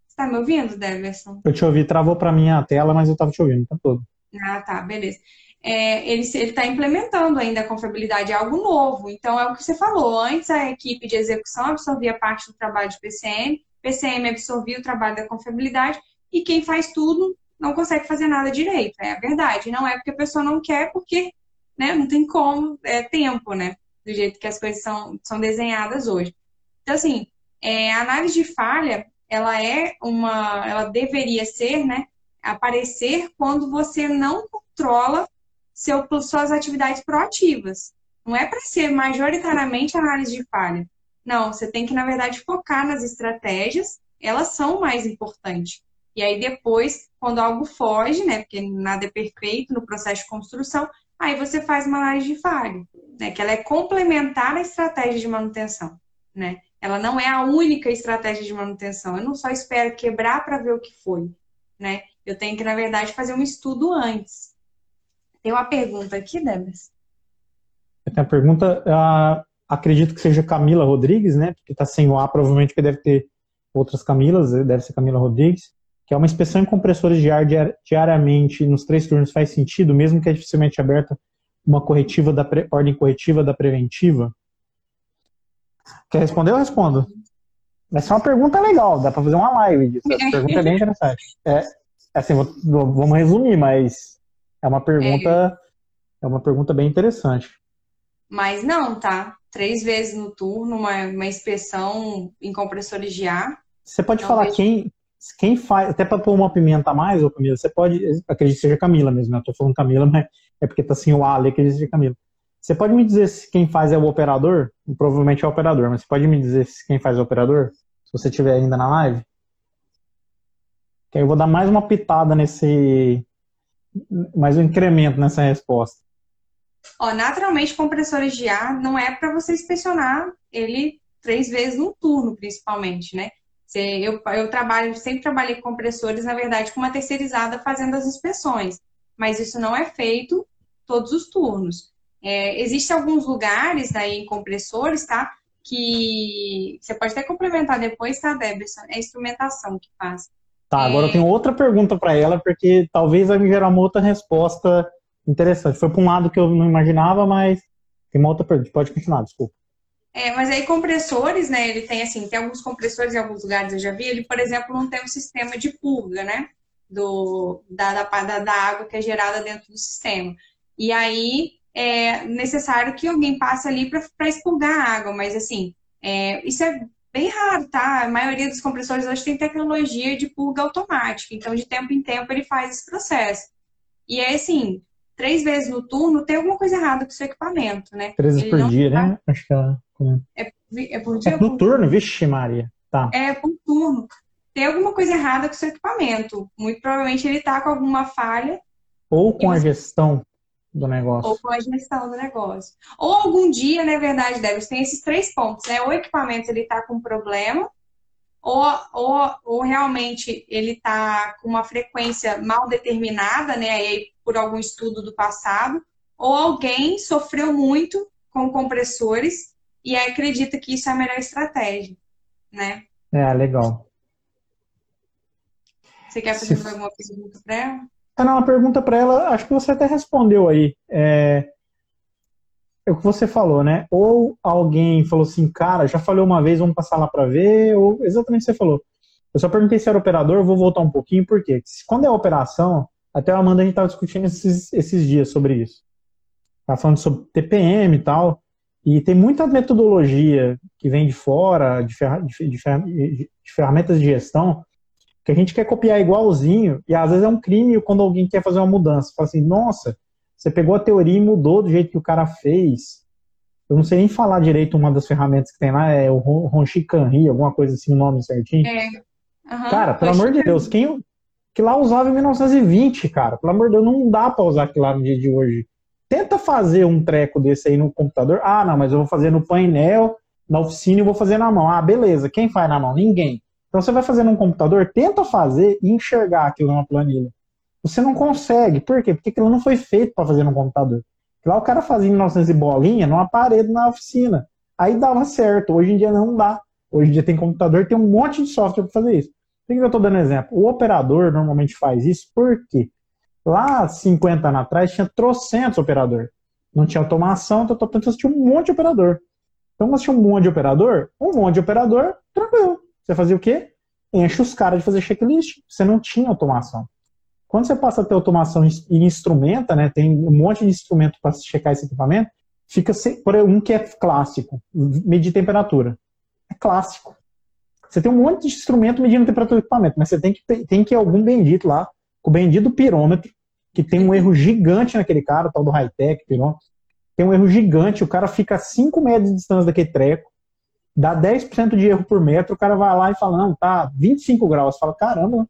Você está me ouvindo, Deverson? Eu te ouvi, travou para mim a tela, mas eu estava te ouvindo, tá todo. Ah, tá, beleza. É, ele está implementando ainda a confiabilidade, é algo novo. Então, é o que você falou. Antes, a equipe de execução absorvia parte do trabalho de PCM, PCM absorvia o trabalho da confiabilidade, e quem faz tudo não consegue fazer nada direito. É a verdade. Não é porque a pessoa não quer, porque né, não tem como, é tempo, né? Do jeito que as coisas são, são desenhadas hoje. Então, assim, é, a análise de falha, ela é uma, ela deveria ser, né, aparecer quando você não controla seu, suas atividades proativas. Não é para ser majoritariamente análise de falha. Não, você tem que, na verdade, focar nas estratégias, elas são mais importantes. E aí depois, quando algo foge, né, porque nada é perfeito no processo de construção, aí você faz uma análise de falha, né, que ela é complementar à estratégia de manutenção, né? Ela não é a única estratégia de manutenção. Eu não só espero quebrar para ver o que foi, né? Eu tenho que, na verdade, fazer um estudo antes. Tem uma pergunta aqui, Debs? Tem uma pergunta, uh, acredito que seja Camila Rodrigues, né? Porque está sem o A, provavelmente que deve ter outras Camilas, deve ser Camila Rodrigues que é uma inspeção em compressores de ar diariamente nos três turnos faz sentido, mesmo que é dificilmente aberta uma corretiva da pre... ordem corretiva da preventiva? Quer responder ou respondo? Essa é uma pergunta legal, dá para fazer uma live disso. Essa pergunta é bem interessante. É, assim, vou, vamos resumir, mas é uma pergunta, é. é uma pergunta bem interessante. Mas não, tá? Três vezes no turno, uma, uma inspeção em compressores de ar. Você pode falar vejo... quem, quem faz, até para pôr uma pimenta a mais, ou Camila, você pode, acredito que seja Camila mesmo, né? eu tô falando Camila, mas é porque tá assim o A ali, acredito que seja Camila. Você pode me dizer se quem faz é o operador? Provavelmente é o operador, mas você pode me dizer se quem faz é o operador? Se você estiver ainda na live? Que aí eu vou dar mais uma pitada nesse. mais um incremento nessa resposta. Ó, naturalmente, compressores de ar não é para você inspecionar ele três vezes no turno, principalmente, né? Eu, eu trabalho, sempre trabalhei com compressores, na verdade, com uma terceirizada fazendo as inspeções, mas isso não é feito todos os turnos. É, Existem alguns lugares aí em compressores, tá? Que você pode até complementar depois, tá, Deberson? É a instrumentação que faz. Tá, agora é... eu tenho outra pergunta para ela, porque talvez vai me gerar uma outra resposta interessante. Foi para um lado que eu não imaginava, mas tem uma outra pergunta. Pode continuar, desculpa. É, mas aí compressores, né? Ele tem assim, tem alguns compressores em alguns lugares eu já vi. Ele, por exemplo, não tem um sistema de purga, né? Do, da, da, da água que é gerada dentro do sistema. E aí é necessário que alguém passe ali para expurgar a água, mas assim, é, isso é bem raro, tá? A maioria dos compressores hoje tem tecnologia de purga automática, então de tempo em tempo ele faz esse processo. E é assim, três vezes no turno, tem alguma coisa errada com o seu equipamento, né? Três vezes por dia, tá... né? Acho que é... É, é por dia? É no turno, vixe Maria. Tá. É por turno. Tem alguma coisa errada com o seu equipamento. Muito provavelmente ele tá com alguma falha. Ou com a gestão do negócio. Ou com a gestão do negócio. Ou algum dia, na verdade, deve tem esses três pontos, né? O equipamento ele tá com problema, ou, ou, ou realmente ele está com uma frequência mal determinada, né, aí por algum estudo do passado, ou alguém sofreu muito com compressores e acredita que isso é a melhor estratégia, né? É, legal. Você quer fazer Se... alguma pergunta para ela? Ah, não, uma pergunta para ela, acho que você até respondeu aí. É, é o que você falou, né? Ou alguém falou assim, cara, já falei uma vez, vamos passar lá para ver, ou exatamente o que você falou. Eu só perguntei se era operador, vou voltar um pouquinho, por quê? Quando é operação, até a Amanda a gente estava discutindo esses, esses dias sobre isso. Tá falando sobre TPM e tal, e tem muita metodologia que vem de fora, de, ferra, de, de, de ferramentas de gestão, que a gente quer copiar igualzinho, e às vezes é um crime quando alguém quer fazer uma mudança. Fala assim, nossa, você pegou a teoria e mudou do jeito que o cara fez. Eu não sei nem falar direito uma das ferramentas que tem lá, é o Ronchi Canri, alguma coisa assim, o nome certinho. É. Uhum, cara, pelo amor de Deus, quem que lá usava em 1920, cara? Pelo amor de Deus, não dá para usar aquilo lá no dia de hoje. Tenta fazer um treco desse aí no computador. Ah, não, mas eu vou fazer no painel, na oficina e vou fazer na mão. Ah, beleza. Quem faz na mão? Ninguém. Então você vai fazer num computador, tenta fazer e enxergar aquilo numa planilha. Você não consegue. Por quê? Porque aquilo não foi feito para fazer no computador. Lá o cara fazia em 1900 e bolinha numa parede na oficina. Aí dava certo. Hoje em dia não dá. Hoje em dia tem computador, tem um monte de software para fazer isso. Por que eu estou dando exemplo? O operador normalmente faz isso porque lá 50 anos atrás tinha trocentos operador. Não tinha automação, então você tinha um monte de operador. Então você tinha um monte de operador, um monte de operador, tranquilo. Você fazia o quê? Enche os caras de fazer checklist. Você não tinha automação. Quando você passa a ter automação e instrumenta, né, tem um monte de instrumento para checar esse equipamento, fica por um que é clássico, medir temperatura. É clássico. Você tem um monte de instrumento medindo temperatura do equipamento, mas você tem que ter, tem que algum bendito lá, com o bendito pirômetro, que tem um erro gigante naquele cara, tal do high-tech, pirômetro. Tem um erro gigante, o cara fica a 5 metros de distância daquele treco, dá 10% de erro por metro, o cara vai lá e fala, não, tá 25 graus. Fala, caramba,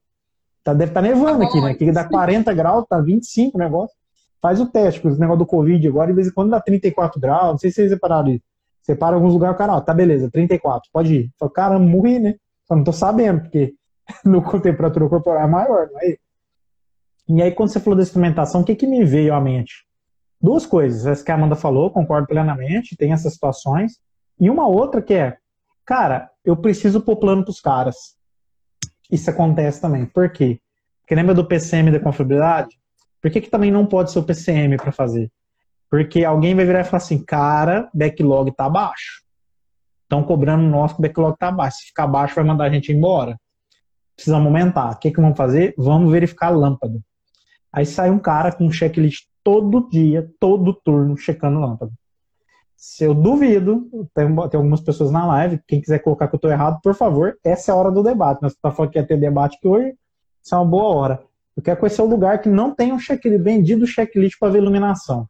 Tá, deve estar tá nevando aqui, né? Aqui dá 40 graus, tá 25 o negócio. Faz o teste, porque o negócio do Covid agora, de vez em quando dá 34 graus. Não sei se vocês separaram isso. Separa alguns lugares, o cara, ó, tá beleza, 34, pode ir. Fala, caramba, morri, né? Só não tô sabendo, porque [laughs] no, com temperatura corporal é maior, não é? E aí, quando você falou da instrumentação, o que, que me veio à mente? Duas coisas. Essa que a Amanda falou, concordo plenamente, tem essas situações. E uma outra que é, cara, eu preciso pôr plano pros caras isso acontece também. Por quê? Porque lembra do PCM da confiabilidade? Por que, que também não pode ser o PCM para fazer? Porque alguém vai virar e falar assim, cara, backlog tá baixo. estão cobrando o nosso backlog está baixo. Se ficar baixo, vai mandar a gente embora. Precisamos aumentar. O que, que vamos fazer? Vamos verificar a lâmpada. Aí sai um cara com um checklist todo dia, todo turno, checando lâmpada. Se eu duvido, tem, tem algumas pessoas na live, quem quiser colocar que eu estou errado, por favor, essa é a hora do debate. Nós estamos falando que ia ter debate aqui hoje, isso é uma boa hora. Eu quero conhecer o lugar que não tem um checklist, vendido checklist para ver iluminação.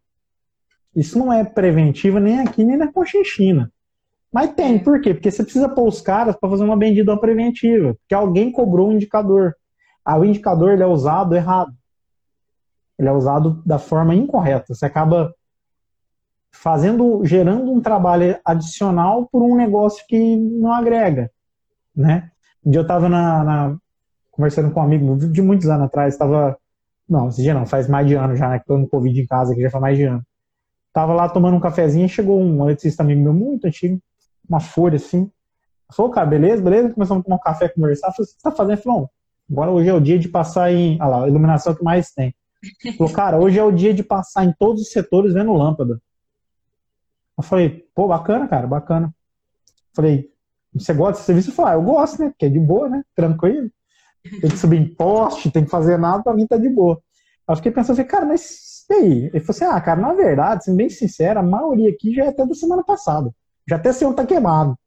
Isso não é preventivo nem aqui, nem na Conchinchina. Mas tem, é. por quê? Porque você precisa pôr os caras para fazer uma bendita preventiva. Porque alguém cobrou um indicador. Ah, o indicador ele é usado errado. Ele é usado da forma incorreta. Você acaba fazendo, gerando um trabalho adicional por um negócio que não agrega, né? Um dia eu estava na, na, conversando com um amigo de muitos anos atrás, estava, não, esse dia não, faz mais de ano já, né, que tô no Covid em casa, que já faz mais de ano. Tava lá tomando um cafezinho e chegou um eletricista amigo meu muito antigo, uma folha assim. Falou, cara, beleza, beleza? Começamos a tomar um café, conversar. Falei, o que você tá fazendo? Falou, agora hoje é o dia de passar em, olha lá, a iluminação que mais tem. Falou, cara, hoje é o dia de passar em todos os setores vendo lâmpada. Eu falei, pô, bacana, cara, bacana. Falei, você gosta desse serviço? Eu falei, ah, eu gosto, né? Porque é de boa, né? Tranquilo. Tem que subir em poste, tem que fazer nada, pra mim tá de boa. Aí eu fiquei pensando, falei, cara, mas e aí? Ele falou assim, ah, cara, na verdade, sendo bem sincero, a maioria aqui já é até da semana passada. Já até onde tá queimado.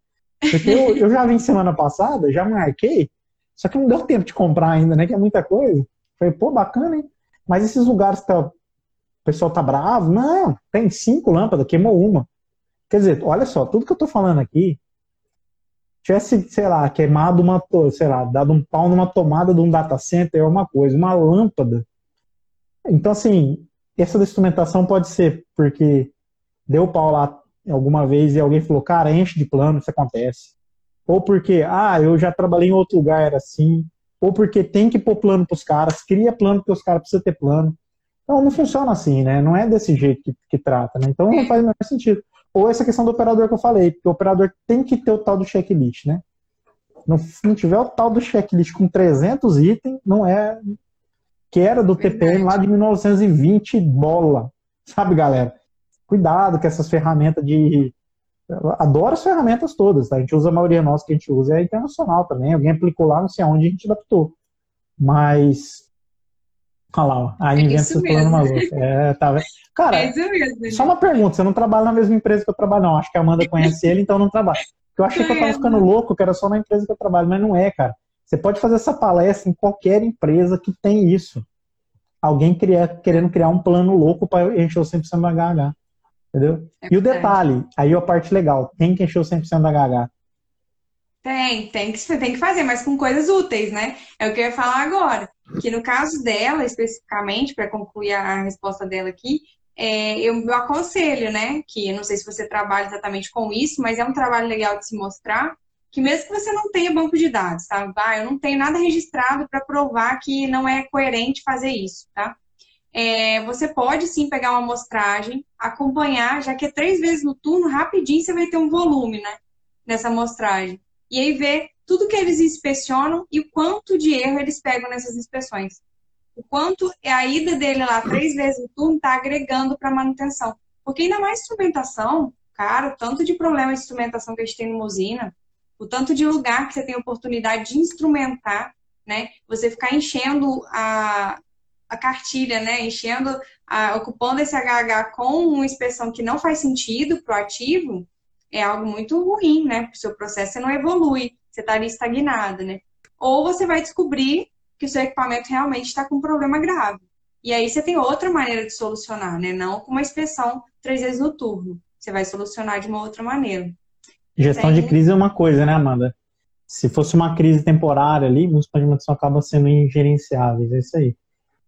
Porque eu, eu já vim semana passada, já marquei, só que não deu tempo de comprar ainda, né? Que é muita coisa. Falei, pô, bacana, hein? Mas esses lugares tá, o pessoal tá bravo, não, tem cinco lâmpadas, queimou uma. Quer dizer, olha só, tudo que eu tô falando aqui, tivesse, sei lá, queimado uma, sei lá, dado um pau numa tomada de um data center é uma coisa, uma lâmpada. Então, assim, essa instrumentação pode ser porque deu pau lá alguma vez e alguém falou, cara, enche de plano, isso acontece. Ou porque, ah, eu já trabalhei em outro lugar, era assim. Ou porque tem que pôr plano para os caras, cria plano porque os caras precisam ter plano. Então não funciona assim, né? Não é desse jeito que, que trata, né? Então não faz o menor sentido. Ou essa questão do operador que eu falei, porque o operador tem que ter o tal do checklist, né? Não, não tiver o tal do checklist com 300 itens, não é. Que era do TPM lá de 1920, bola. Sabe, galera? Cuidado com essas ferramentas de. Eu adoro as ferramentas todas, tá? A gente usa a maioria nossa que a gente usa é internacional também. Alguém aplicou lá, não sei aonde, a gente adaptou. Mas Olha lá, ó. aí é inventa esse plano maluco. É, tá vendo? Cara, é mesmo, só uma pergunta: você não trabalha na mesma empresa que eu trabalho, não. Acho que a Amanda conhece ele, então não trabalha. Eu achei que eu tava ficando louco, que era só na empresa que eu trabalho, mas não é, cara. Você pode fazer essa palestra em qualquer empresa que tem isso. Alguém criar, querendo criar um plano louco para encher o 100% da HH. Entendeu? É e o detalhe, aí a parte legal, tem que encher o 100% da HH. Tem, tem que, tem que fazer, mas com coisas úteis, né? É o que eu ia falar agora. Que no caso dela, especificamente, para concluir a resposta dela aqui, é, eu, eu aconselho, né? Que eu não sei se você trabalha exatamente com isso, mas é um trabalho legal de se mostrar. Que mesmo que você não tenha banco de dados, tá? Ah, eu não tenho nada registrado para provar que não é coerente fazer isso, tá? É, você pode sim pegar uma amostragem, acompanhar, já que é três vezes no turno, rapidinho você vai ter um volume, né? Nessa amostragem e aí ver tudo que eles inspecionam e o quanto de erro eles pegam nessas inspeções. O quanto a ida dele lá três vezes no turno está agregando para manutenção. Porque ainda mais instrumentação, cara, tanto de problema de instrumentação que a gente tem numa usina, o tanto de lugar que você tem oportunidade de instrumentar, né? Você ficar enchendo a, a cartilha, né? Enchendo, a, ocupando esse HH com uma inspeção que não faz sentido para o ativo, é algo muito ruim, né? O seu processo não evolui, você está ali estagnado, né? Ou você vai descobrir que o seu equipamento realmente está com um problema grave. E aí você tem outra maneira de solucionar, né? Não com uma inspeção três vezes no turno. Você vai solucionar de uma outra maneira. Gestão de crise é uma coisa, né, Amanda? Se fosse uma crise temporária ali, muitos planejamentos acabam sendo ingerenciáveis, é isso aí.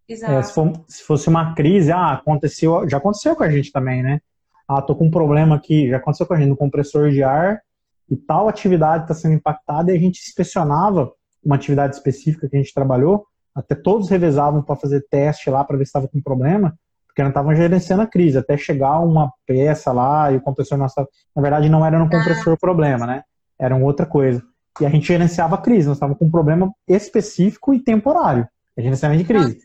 Exato. É, se, for, se, fosse uma crise, ah, aconteceu, já aconteceu com a gente também, né? ah, tô com um problema aqui, já aconteceu com a gente, no compressor de ar, e tal atividade está sendo impactada, e a gente inspecionava uma atividade específica que a gente trabalhou, até todos revezavam para fazer teste lá para ver se estava com problema, porque não estavam gerenciando a crise, até chegar uma peça lá e o compressor estava. Na verdade, não era no compressor o problema, né? Era outra coisa. E a gente gerenciava a crise, nós estávamos com um problema específico e temporário. É gerenciamento de crise.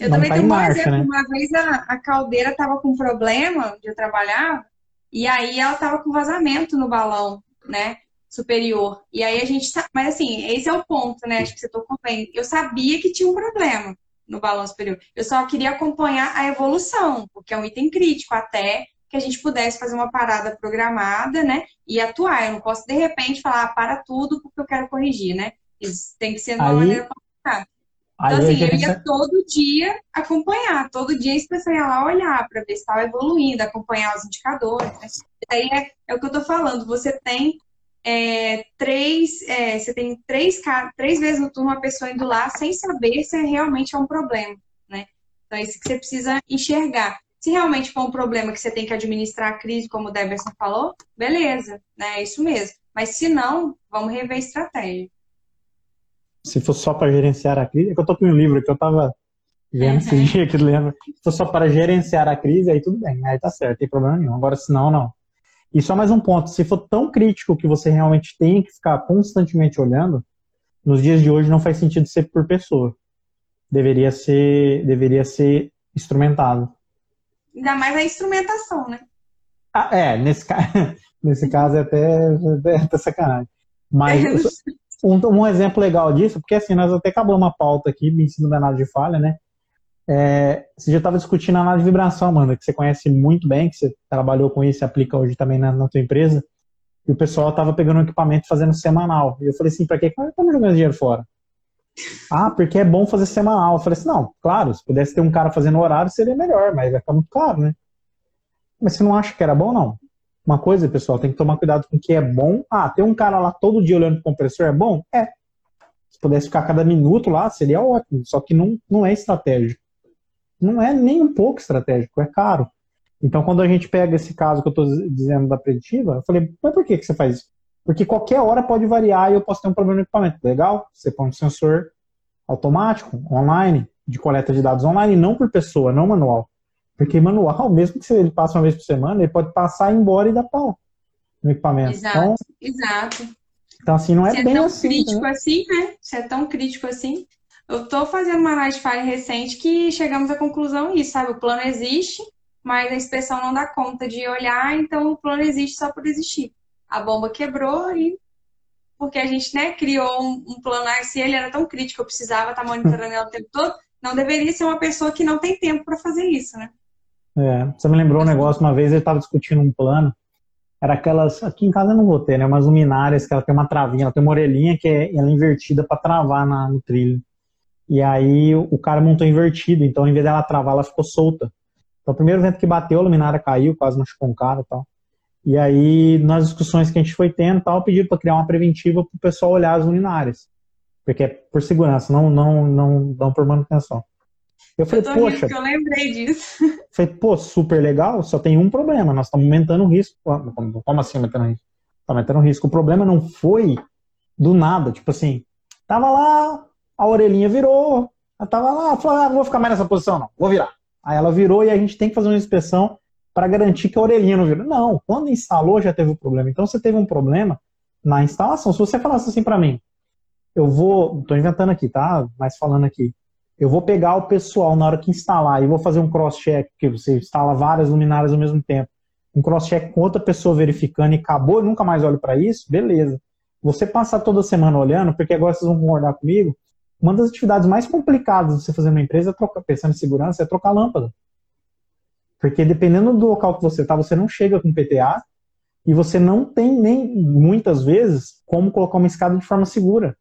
Eu não também tá tenho um exemplo. Né? Uma vez a, a caldeira estava com problema de eu trabalhar E aí ela tava com vazamento no balão, né? Superior. E aí a gente. Mas assim, esse é o ponto, né? Acho que você tocou bem. Eu sabia que tinha um problema no balão superior. Eu só queria acompanhar a evolução, porque é um item crítico, até que a gente pudesse fazer uma parada programada, né? E atuar. Eu não posso, de repente, falar, ah, para tudo porque eu quero corrigir, né? Isso tem que ser de uma Aí- maneira complicada. Então, Aí assim, eu ia todo dia acompanhar, todo dia a inspeção ia lá olhar para ver se estava evoluindo, acompanhar os indicadores. Né? Daí é, é o que eu estou falando, você tem é, três, é, você tem três, três vezes no turno uma pessoa indo lá sem saber se realmente é um problema, né? Então é isso que você precisa enxergar. Se realmente for um problema que você tem que administrar a crise, como o Deverson falou, beleza, né? É isso mesmo. Mas se não, vamos rever a estratégia. se fosse só para gerenciar a crise, é que eu tô com um livro que eu tava vendo esse dia que lembra. Se fosse só para gerenciar a crise, aí tudo bem, aí tá certo, tem problema nenhum. Agora, se não, não. E só mais um ponto, se for tão crítico que você realmente tem que ficar constantemente olhando, nos dias de hoje não faz sentido ser por pessoa. Deveria ser, deveria ser instrumentado. Ainda mais a instrumentação, né? Ah, é, nesse, ca... [laughs] nesse caso é até, é até sacanagem. Mas um, um exemplo legal disso, porque assim, nós até acabamos uma pauta aqui, me ensino da análise de falha, né? É, você já estava discutindo a análise de vibração, Amanda, que você conhece muito bem, que você trabalhou com isso e aplica hoje também na, na tua empresa. E o pessoal estava pegando um equipamento fazendo semanal. E eu falei assim, para que estamos jogando dinheiro fora? Ah, porque é bom fazer semanal. Eu falei assim, não, claro, se pudesse ter um cara fazendo horário, seria melhor, mas vai ficar muito caro, né? Mas você não acha que era bom, não? Uma coisa, pessoal, tem que tomar cuidado com o que é bom. Ah, ter um cara lá todo dia olhando pro compressor é bom? É. Se pudesse ficar cada minuto lá, seria ótimo. Só que não, não é estratégico. Não é nem um pouco estratégico, é caro. Então, quando a gente pega esse caso que eu estou dizendo da preditiva, eu falei, mas por que, que você faz isso? Porque qualquer hora pode variar e eu posso ter um problema no equipamento. Legal? Você põe um sensor automático, online, de coleta de dados online, não por pessoa, não manual. Porque manual, [laughs] mesmo que ele passe uma vez por semana, ele pode passar e ir embora e dar pau no equipamento. Exato, Então, exato. então, assim, não é Se é bem tão assim. crítico né? assim, né? Se é tão crítico assim. Eu tô fazendo uma de falha recente que chegamos à conclusão isso, sabe? O plano existe, mas a inspeção não dá conta de olhar, então o plano existe só por existir. A bomba quebrou e porque a gente, né, criou um, um plano, ah, se ele era tão crítico, eu precisava estar monitorando ela o tempo todo, não deveria ser uma pessoa que não tem tempo para fazer isso, né? É, você me lembrou um negócio, uma vez eu estava discutindo um plano, era aquelas, aqui em casa eu não vou ter, né, umas luminárias que ela tem uma travinha, ela tem uma orelhinha que é, ela é invertida para travar na, no trilho. E aí o, cara montou invertido, então em vez dela travar, ela ficou solta. Então o primeiro vento que bateu, a luminária caiu, quase machucou um cara e tal. E aí, nas discussões que a gente foi tendo, tal, pediram para criar uma preventiva para o pessoal olhar as luminárias. Porque é por segurança, não, não, não, não por manutenção. Eu falei, Eu tô rindo poxa, porque eu lembrei disso. Falei, pô, super legal, só tem um problema, nós estamos aumentando o risco. Como, como assim aumentando o risco? Tá aumentando o risco. O problema não foi do nada, tipo assim, tava lá, a orelhinha virou, ela tava lá, falou, ah, não vou ficar mais nessa posição não, vou virar. Aí ela virou e a gente tem que fazer uma inspeção para garantir que a orelhinha não virou. Não, quando instalou já teve o problema. Então você teve um problema na instalação. Se você falasse assim para mim, eu vou, tô inventando aqui, tá? Mas falando aqui, eu vou pegar o pessoal na hora que instalar e vou fazer um cross-check, que você instala várias luminárias ao mesmo tempo. Um cross-check com outra pessoa verificando e acabou, eu nunca mais olho para isso, beleza. Você passar toda semana olhando, porque agora vocês vão concordar comigo, uma das atividades mais complicadas de você fazer numa empresa, é pensando em segurança, é trocar lâmpada. Porque dependendo do local que você está, você não chega com PTA e você não tem nem, muitas vezes, como colocar uma escada de forma segura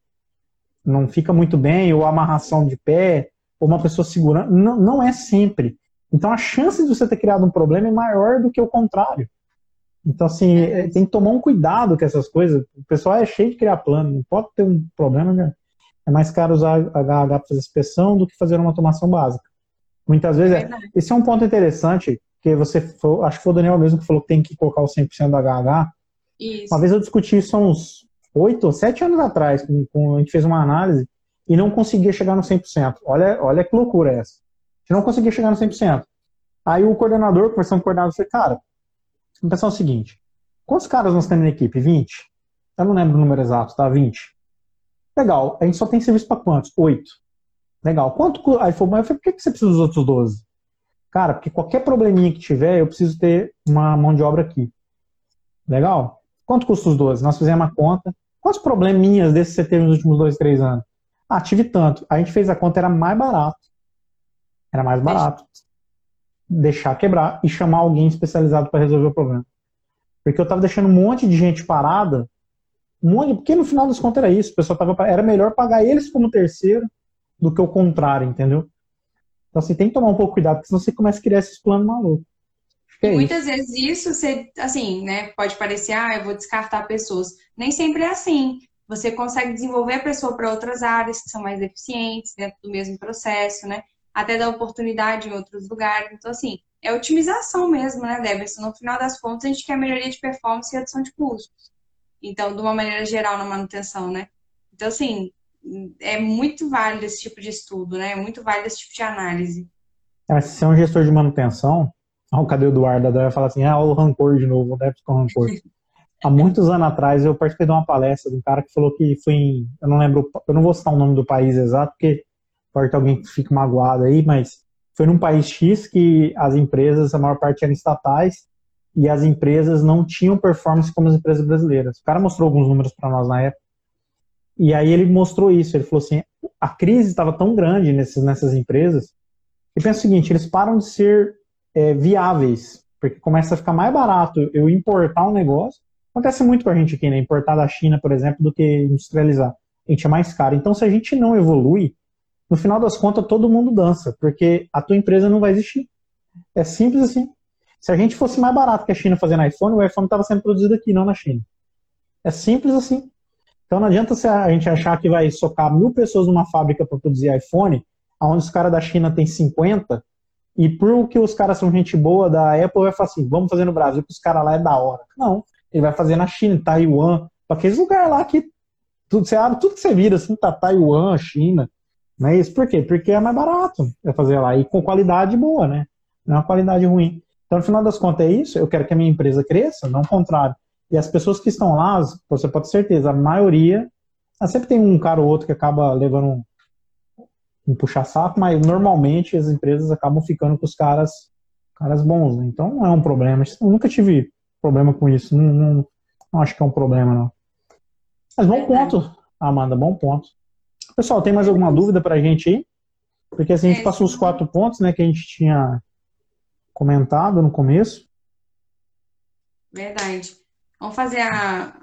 não fica muito bem, ou amarração de pé, ou uma pessoa segurando. Não, não é sempre. Então a chance de você ter criado um problema é maior do que o contrário. Então, assim, é, tem que tomar um cuidado com essas coisas. O pessoal é cheio de criar plano, não pode ter um problema. Né? É mais caro usar HH para fazer inspeção do que fazer uma automação básica. Muitas vezes é. Esse é um ponto interessante, que você, acho que foi o Daniel mesmo que falou que tem que colocar o 100% do HH. Isso. Uma vez eu discuti isso há uns oito ou sete anos atrás, com, com, a gente fez uma análise e não conseguia chegar no 100%. Olha, olha que loucura essa. A gente não conseguia chegar no 100%. Aí o coordenador, conversando com o coordenador, falei, cara, vamos pensar o seguinte, quantos caras nós temos na equipe? 20? Eu não lembro o número exato, tá? 20. Legal, a gente só tem serviço para quantos? 8. Legal. Quanto, aí falou, mas eu falei, por que você precisa dos outros 12? Cara, porque qualquer probleminha que tiver, eu preciso ter uma mão de obra aqui. Legal. Quanto custa os 12? Nós fizemos uma conta. Quantos probleminhas desses você teve nos últimos dois, três anos? Ah, tive tanto. A gente fez a conta, era mais barato. Era mais barato. Deixar quebrar e chamar alguém especializado para resolver o problema. Porque eu tava deixando um monte de gente parada. Um monte, porque no final das contas era isso. O pessoal tava, era melhor pagar eles como terceiro do que o contrário, entendeu? Então, assim, tem que tomar um pouco cuidado, porque senão você começa a criar esses planos malucos. É muitas vezes isso, você, assim, né, pode parecer, ah, eu vou descartar pessoas. Nem sempre é assim. Você consegue desenvolver a pessoa para outras áreas que são mais eficientes dentro do mesmo processo, né? Até dar oportunidade em outros lugares. Então, assim, é otimização mesmo, né, Deverson? No final das contas, a gente quer melhoria de performance e redução de custos. Então, de uma maneira geral na manutenção, né? Então, assim, é muito válido esse tipo de estudo, né? É muito válido esse tipo de análise. É, se você é um gestor de manutenção, ah, [laughs] cadê o Eduardo? Vai falar assim, ah, o rancor de novo, deve ficar rancor. [laughs] Há muitos anos atrás eu participei de uma palestra de um cara que falou que foi em, eu não lembro, eu não vou citar o nome do país exato, porque pode ter alguém que fique magoado aí, mas foi num país X que as empresas, a maior parte eram estatais, e as empresas não tinham performance como as empresas brasileiras. O cara mostrou alguns números para nós na época. E aí ele mostrou isso, ele falou assim, a crise estava tão grande nesses, nessas empresas, e pensa o seguinte, eles param de ser é, viáveis, porque começa a ficar mais barato eu importar um negócio. Acontece muito com a gente aqui, né? Importar da China, por exemplo, do que industrializar. A gente é mais caro. Então, se a gente não evolui, no final das contas, todo mundo dança, porque a tua empresa não vai existir. É simples assim. Se a gente fosse mais barato que a China fazendo iPhone, o iPhone estava sendo produzido aqui, não na China. É simples assim. Então não adianta a gente achar que vai socar mil pessoas numa fábrica para produzir iPhone, onde os caras da China têm 50, e por que os caras são gente boa da Apple, vai falar assim, vamos fazer no Brasil, que os caras lá é da hora. Não, ele vai fazer na China, Taiwan, para aqueles lugares lá que tudo, você abre, tudo que você vira, assim, tá Taiwan, China. Não é isso? Por quê? Porque é mais barato é fazer lá e com qualidade boa, né? Não é uma qualidade ruim. Então, no final das contas, é isso. Eu quero que a minha empresa cresça, não o contrário. E as pessoas que estão lá, você pode ter certeza, a maioria, ah, sempre tem um cara ou outro que acaba levando um, um puxa-saco, mas normalmente as empresas acabam ficando com os caras, caras bons, né? Então não é um problema. Eu nunca tive problema com isso. Não, não, não acho que é um problema, não. Mas bom ponto, Amanda, bom ponto. Pessoal, tem mais alguma dúvida pra gente aí? Porque assim, a gente é, passou os quatro pontos, né, que a gente tinha comentado no começo. Verdade. Vamos fazer a,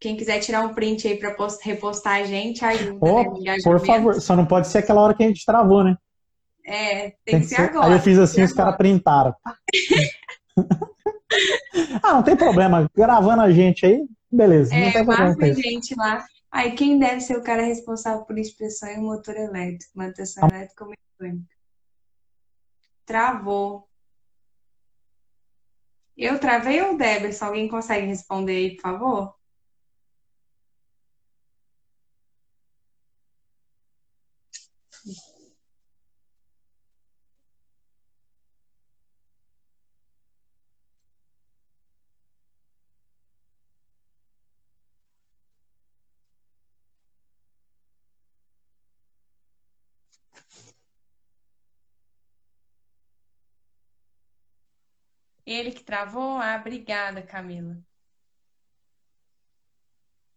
quem quiser tirar um print aí para repostar a gente, ajuda. Oh, né, por favor, só não pode ser aquela hora que a gente travou, né? É, tem, tem que, ser, ser agora. Aí eu fiz assim, os caras printaram. [laughs] ah, não tem problema. Gravando a gente aí, beleza. É, não tem problema. a gente lá. Aí quem deve ser o cara responsável por inspeção e motor elétrico, manutenção ah. elétrica ou mecânica? Travou. Eu travei ou o Se Alguém consegue responder aí, por favor? Ele que travou? Ah, obrigada, Camila.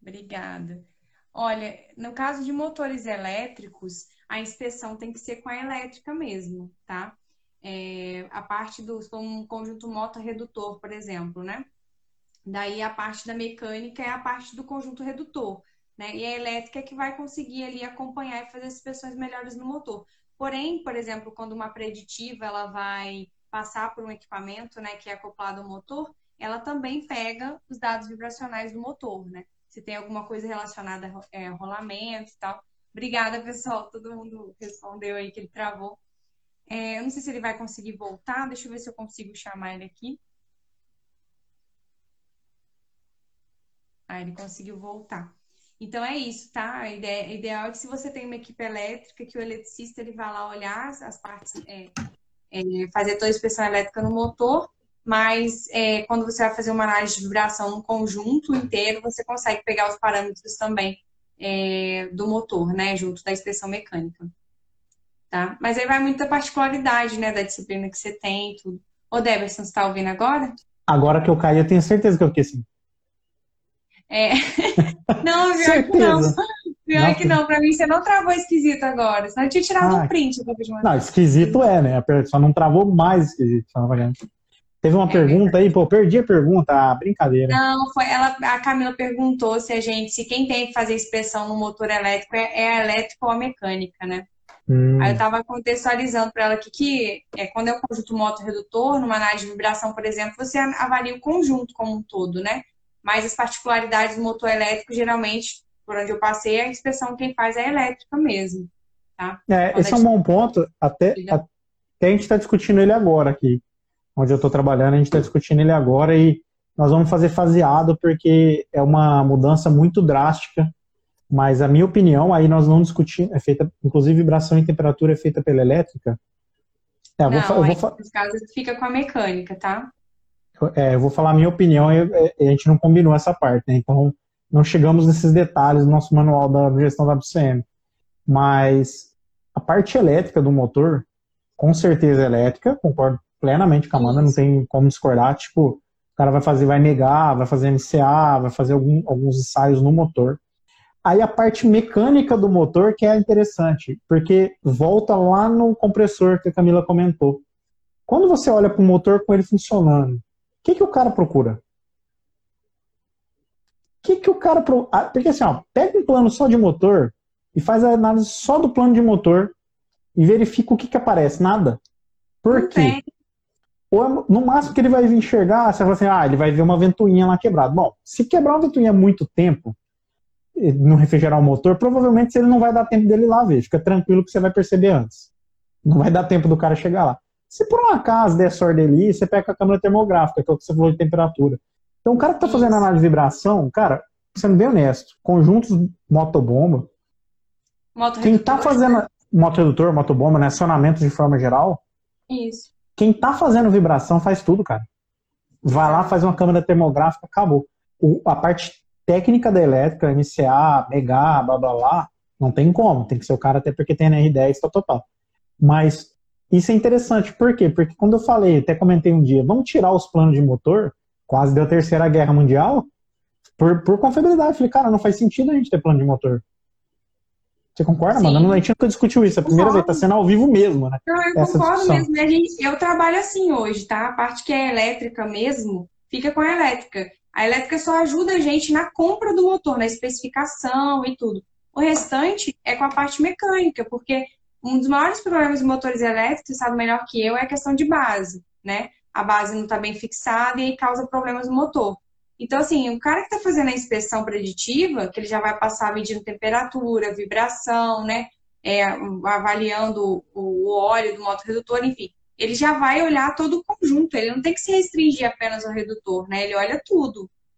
Obrigada. Olha, no caso de motores elétricos, a inspeção tem que ser com a elétrica mesmo, tá? É, a parte do um conjunto moto-redutor, por exemplo, né? Daí a parte da mecânica é a parte do conjunto redutor, né? E a elétrica é que vai conseguir ali acompanhar e fazer inspeções melhores no motor. Porém, por exemplo, quando uma preditiva ela vai passar por um equipamento, né, que é acoplado ao motor, ela também pega os dados vibracionais do motor, né? Se tem alguma coisa relacionada a é, rolamento e tal. Obrigada, pessoal. [laughs] Todo mundo respondeu aí que ele travou. É, eu não sei se ele vai conseguir voltar. Deixa eu ver se eu consigo chamar ele aqui. Ah, ele conseguiu voltar. Então é isso, tá? A ideia, ideal é que se você tem uma equipe elétrica, que o eletricista ele vá lá olhar as, as partes é, é, fazer toda a inspeção elétrica no motor, mas é, quando você vai fazer uma análise de vibração no conjunto inteiro, você consegue pegar os parâmetros também é, do motor, né, junto da inspeção mecânica. Tá? Mas aí vai muita particularidade, né, da disciplina que você tem e tudo. Ô, Deberson, você está ouvindo agora? Agora que eu caí, eu tenho certeza que eu fiquei assim. É... [laughs] Não, pior que não. Pior que não, pra mim você não travou esquisito agora. Senão eu tinha tirado ah, um print. Não, esquisito é, né? Só não travou mais esquisito. Teve uma é pergunta aí, pô, perdi a pergunta, ah, brincadeira. Não, foi ela, a Camila perguntou se a gente, se quem tem que fazer inspeção no motor elétrico é, é a elétrica ou a mecânica, né? Hum. Aí eu estava contextualizando para ela que, que é, quando é um conjunto moto-redutor, numa análise de vibração, por exemplo, você avalia o conjunto como um todo, né? Mas as particularidades do motor elétrico, geralmente, por onde eu passei, a inspeção quem faz é a elétrica mesmo. Tá? É, esse é um bom ponto, até, até a gente está discutindo ele agora aqui. Onde eu estou trabalhando, a gente está discutindo ele agora e nós vamos fazer faseado porque é uma mudança muito drástica mas a minha opinião, aí nós não discutimos, é feita, inclusive vibração e temperatura é feita pela elétrica. É, eu não, vou, eu vou, nesse caso fica com a mecânica, tá? É, eu vou falar a minha opinião e a gente não combinou essa parte, né? Então não chegamos nesses detalhes no nosso manual da gestão da WCM. Mas a parte elétrica do motor, com certeza elétrica, concordo plenamente com a Amanda, não tem como discordar. Tipo, o cara vai fazer, vai negar, vai fazer MCA, vai fazer algum, alguns ensaios no motor. Aí a parte mecânica do motor que é interessante, porque volta lá no compressor que a Camila comentou. Quando você olha para o motor com ele funcionando, o que, que o cara procura? O que, que o cara. Pro... Ah, porque assim, ó, pega um plano só de motor e faz a análise só do plano de motor e verifica o que, que aparece. Nada. Por quê? Ou é no máximo que ele vai enxergar, você vai assim, ah, ele vai ver uma ventoinha lá quebrada. Bom, se quebrar uma ventoinha muito tempo, não refrigerar o motor, provavelmente ele não vai dar tempo dele lá ver. Fica tranquilo que você vai perceber antes. Não vai dar tempo do cara chegar lá. Se por um acaso der sorte dele, você pega a câmera termográfica, que é o que você falou de temperatura. Então o cara que está fazendo análise de vibração, cara, sendo bem honesto, conjuntos motobomba, moto quem está fazendo moto redutor, motobomba, né, acionamento de forma geral, isso. Quem está fazendo vibração faz tudo, cara. Vai lá, faz uma câmera termográfica, acabou. O, a parte técnica da elétrica, MCA, MEGA, blá blá blá, não tem como, tem que ser o cara até porque tem NR10, tal, total. Mas isso é interessante, por quê? Porque quando eu falei, até comentei um dia, vamos tirar os planos de motor, quase deu a terceira guerra mundial, por, por confiabilidade. Falei, cara, não faz sentido a gente ter plano de motor. Você concorda, Sim. mano? A gente nunca discutiu isso. É a primeira vez, tá sendo ao vivo mesmo, né? Não, eu concordo discussão. mesmo. Gente, eu trabalho assim hoje, tá? A parte que é elétrica mesmo, fica com a elétrica. A elétrica só ajuda a gente na compra do motor, na especificação e tudo. O restante é com a parte mecânica, porque um dos maiores problemas de motores elétricos, sabe melhor que eu, é a questão de base, né? A base não está bem fixada e aí causa problemas no motor. Então, assim, o cara que está fazendo a inspeção preditiva, que ele já vai passar medindo temperatura, vibração, né? É, avaliando o óleo do motor redutor, enfim ele já vai olhar todo o conjunto, ele não tem que se restringir apenas ao redutor, né? Ele olha tudo.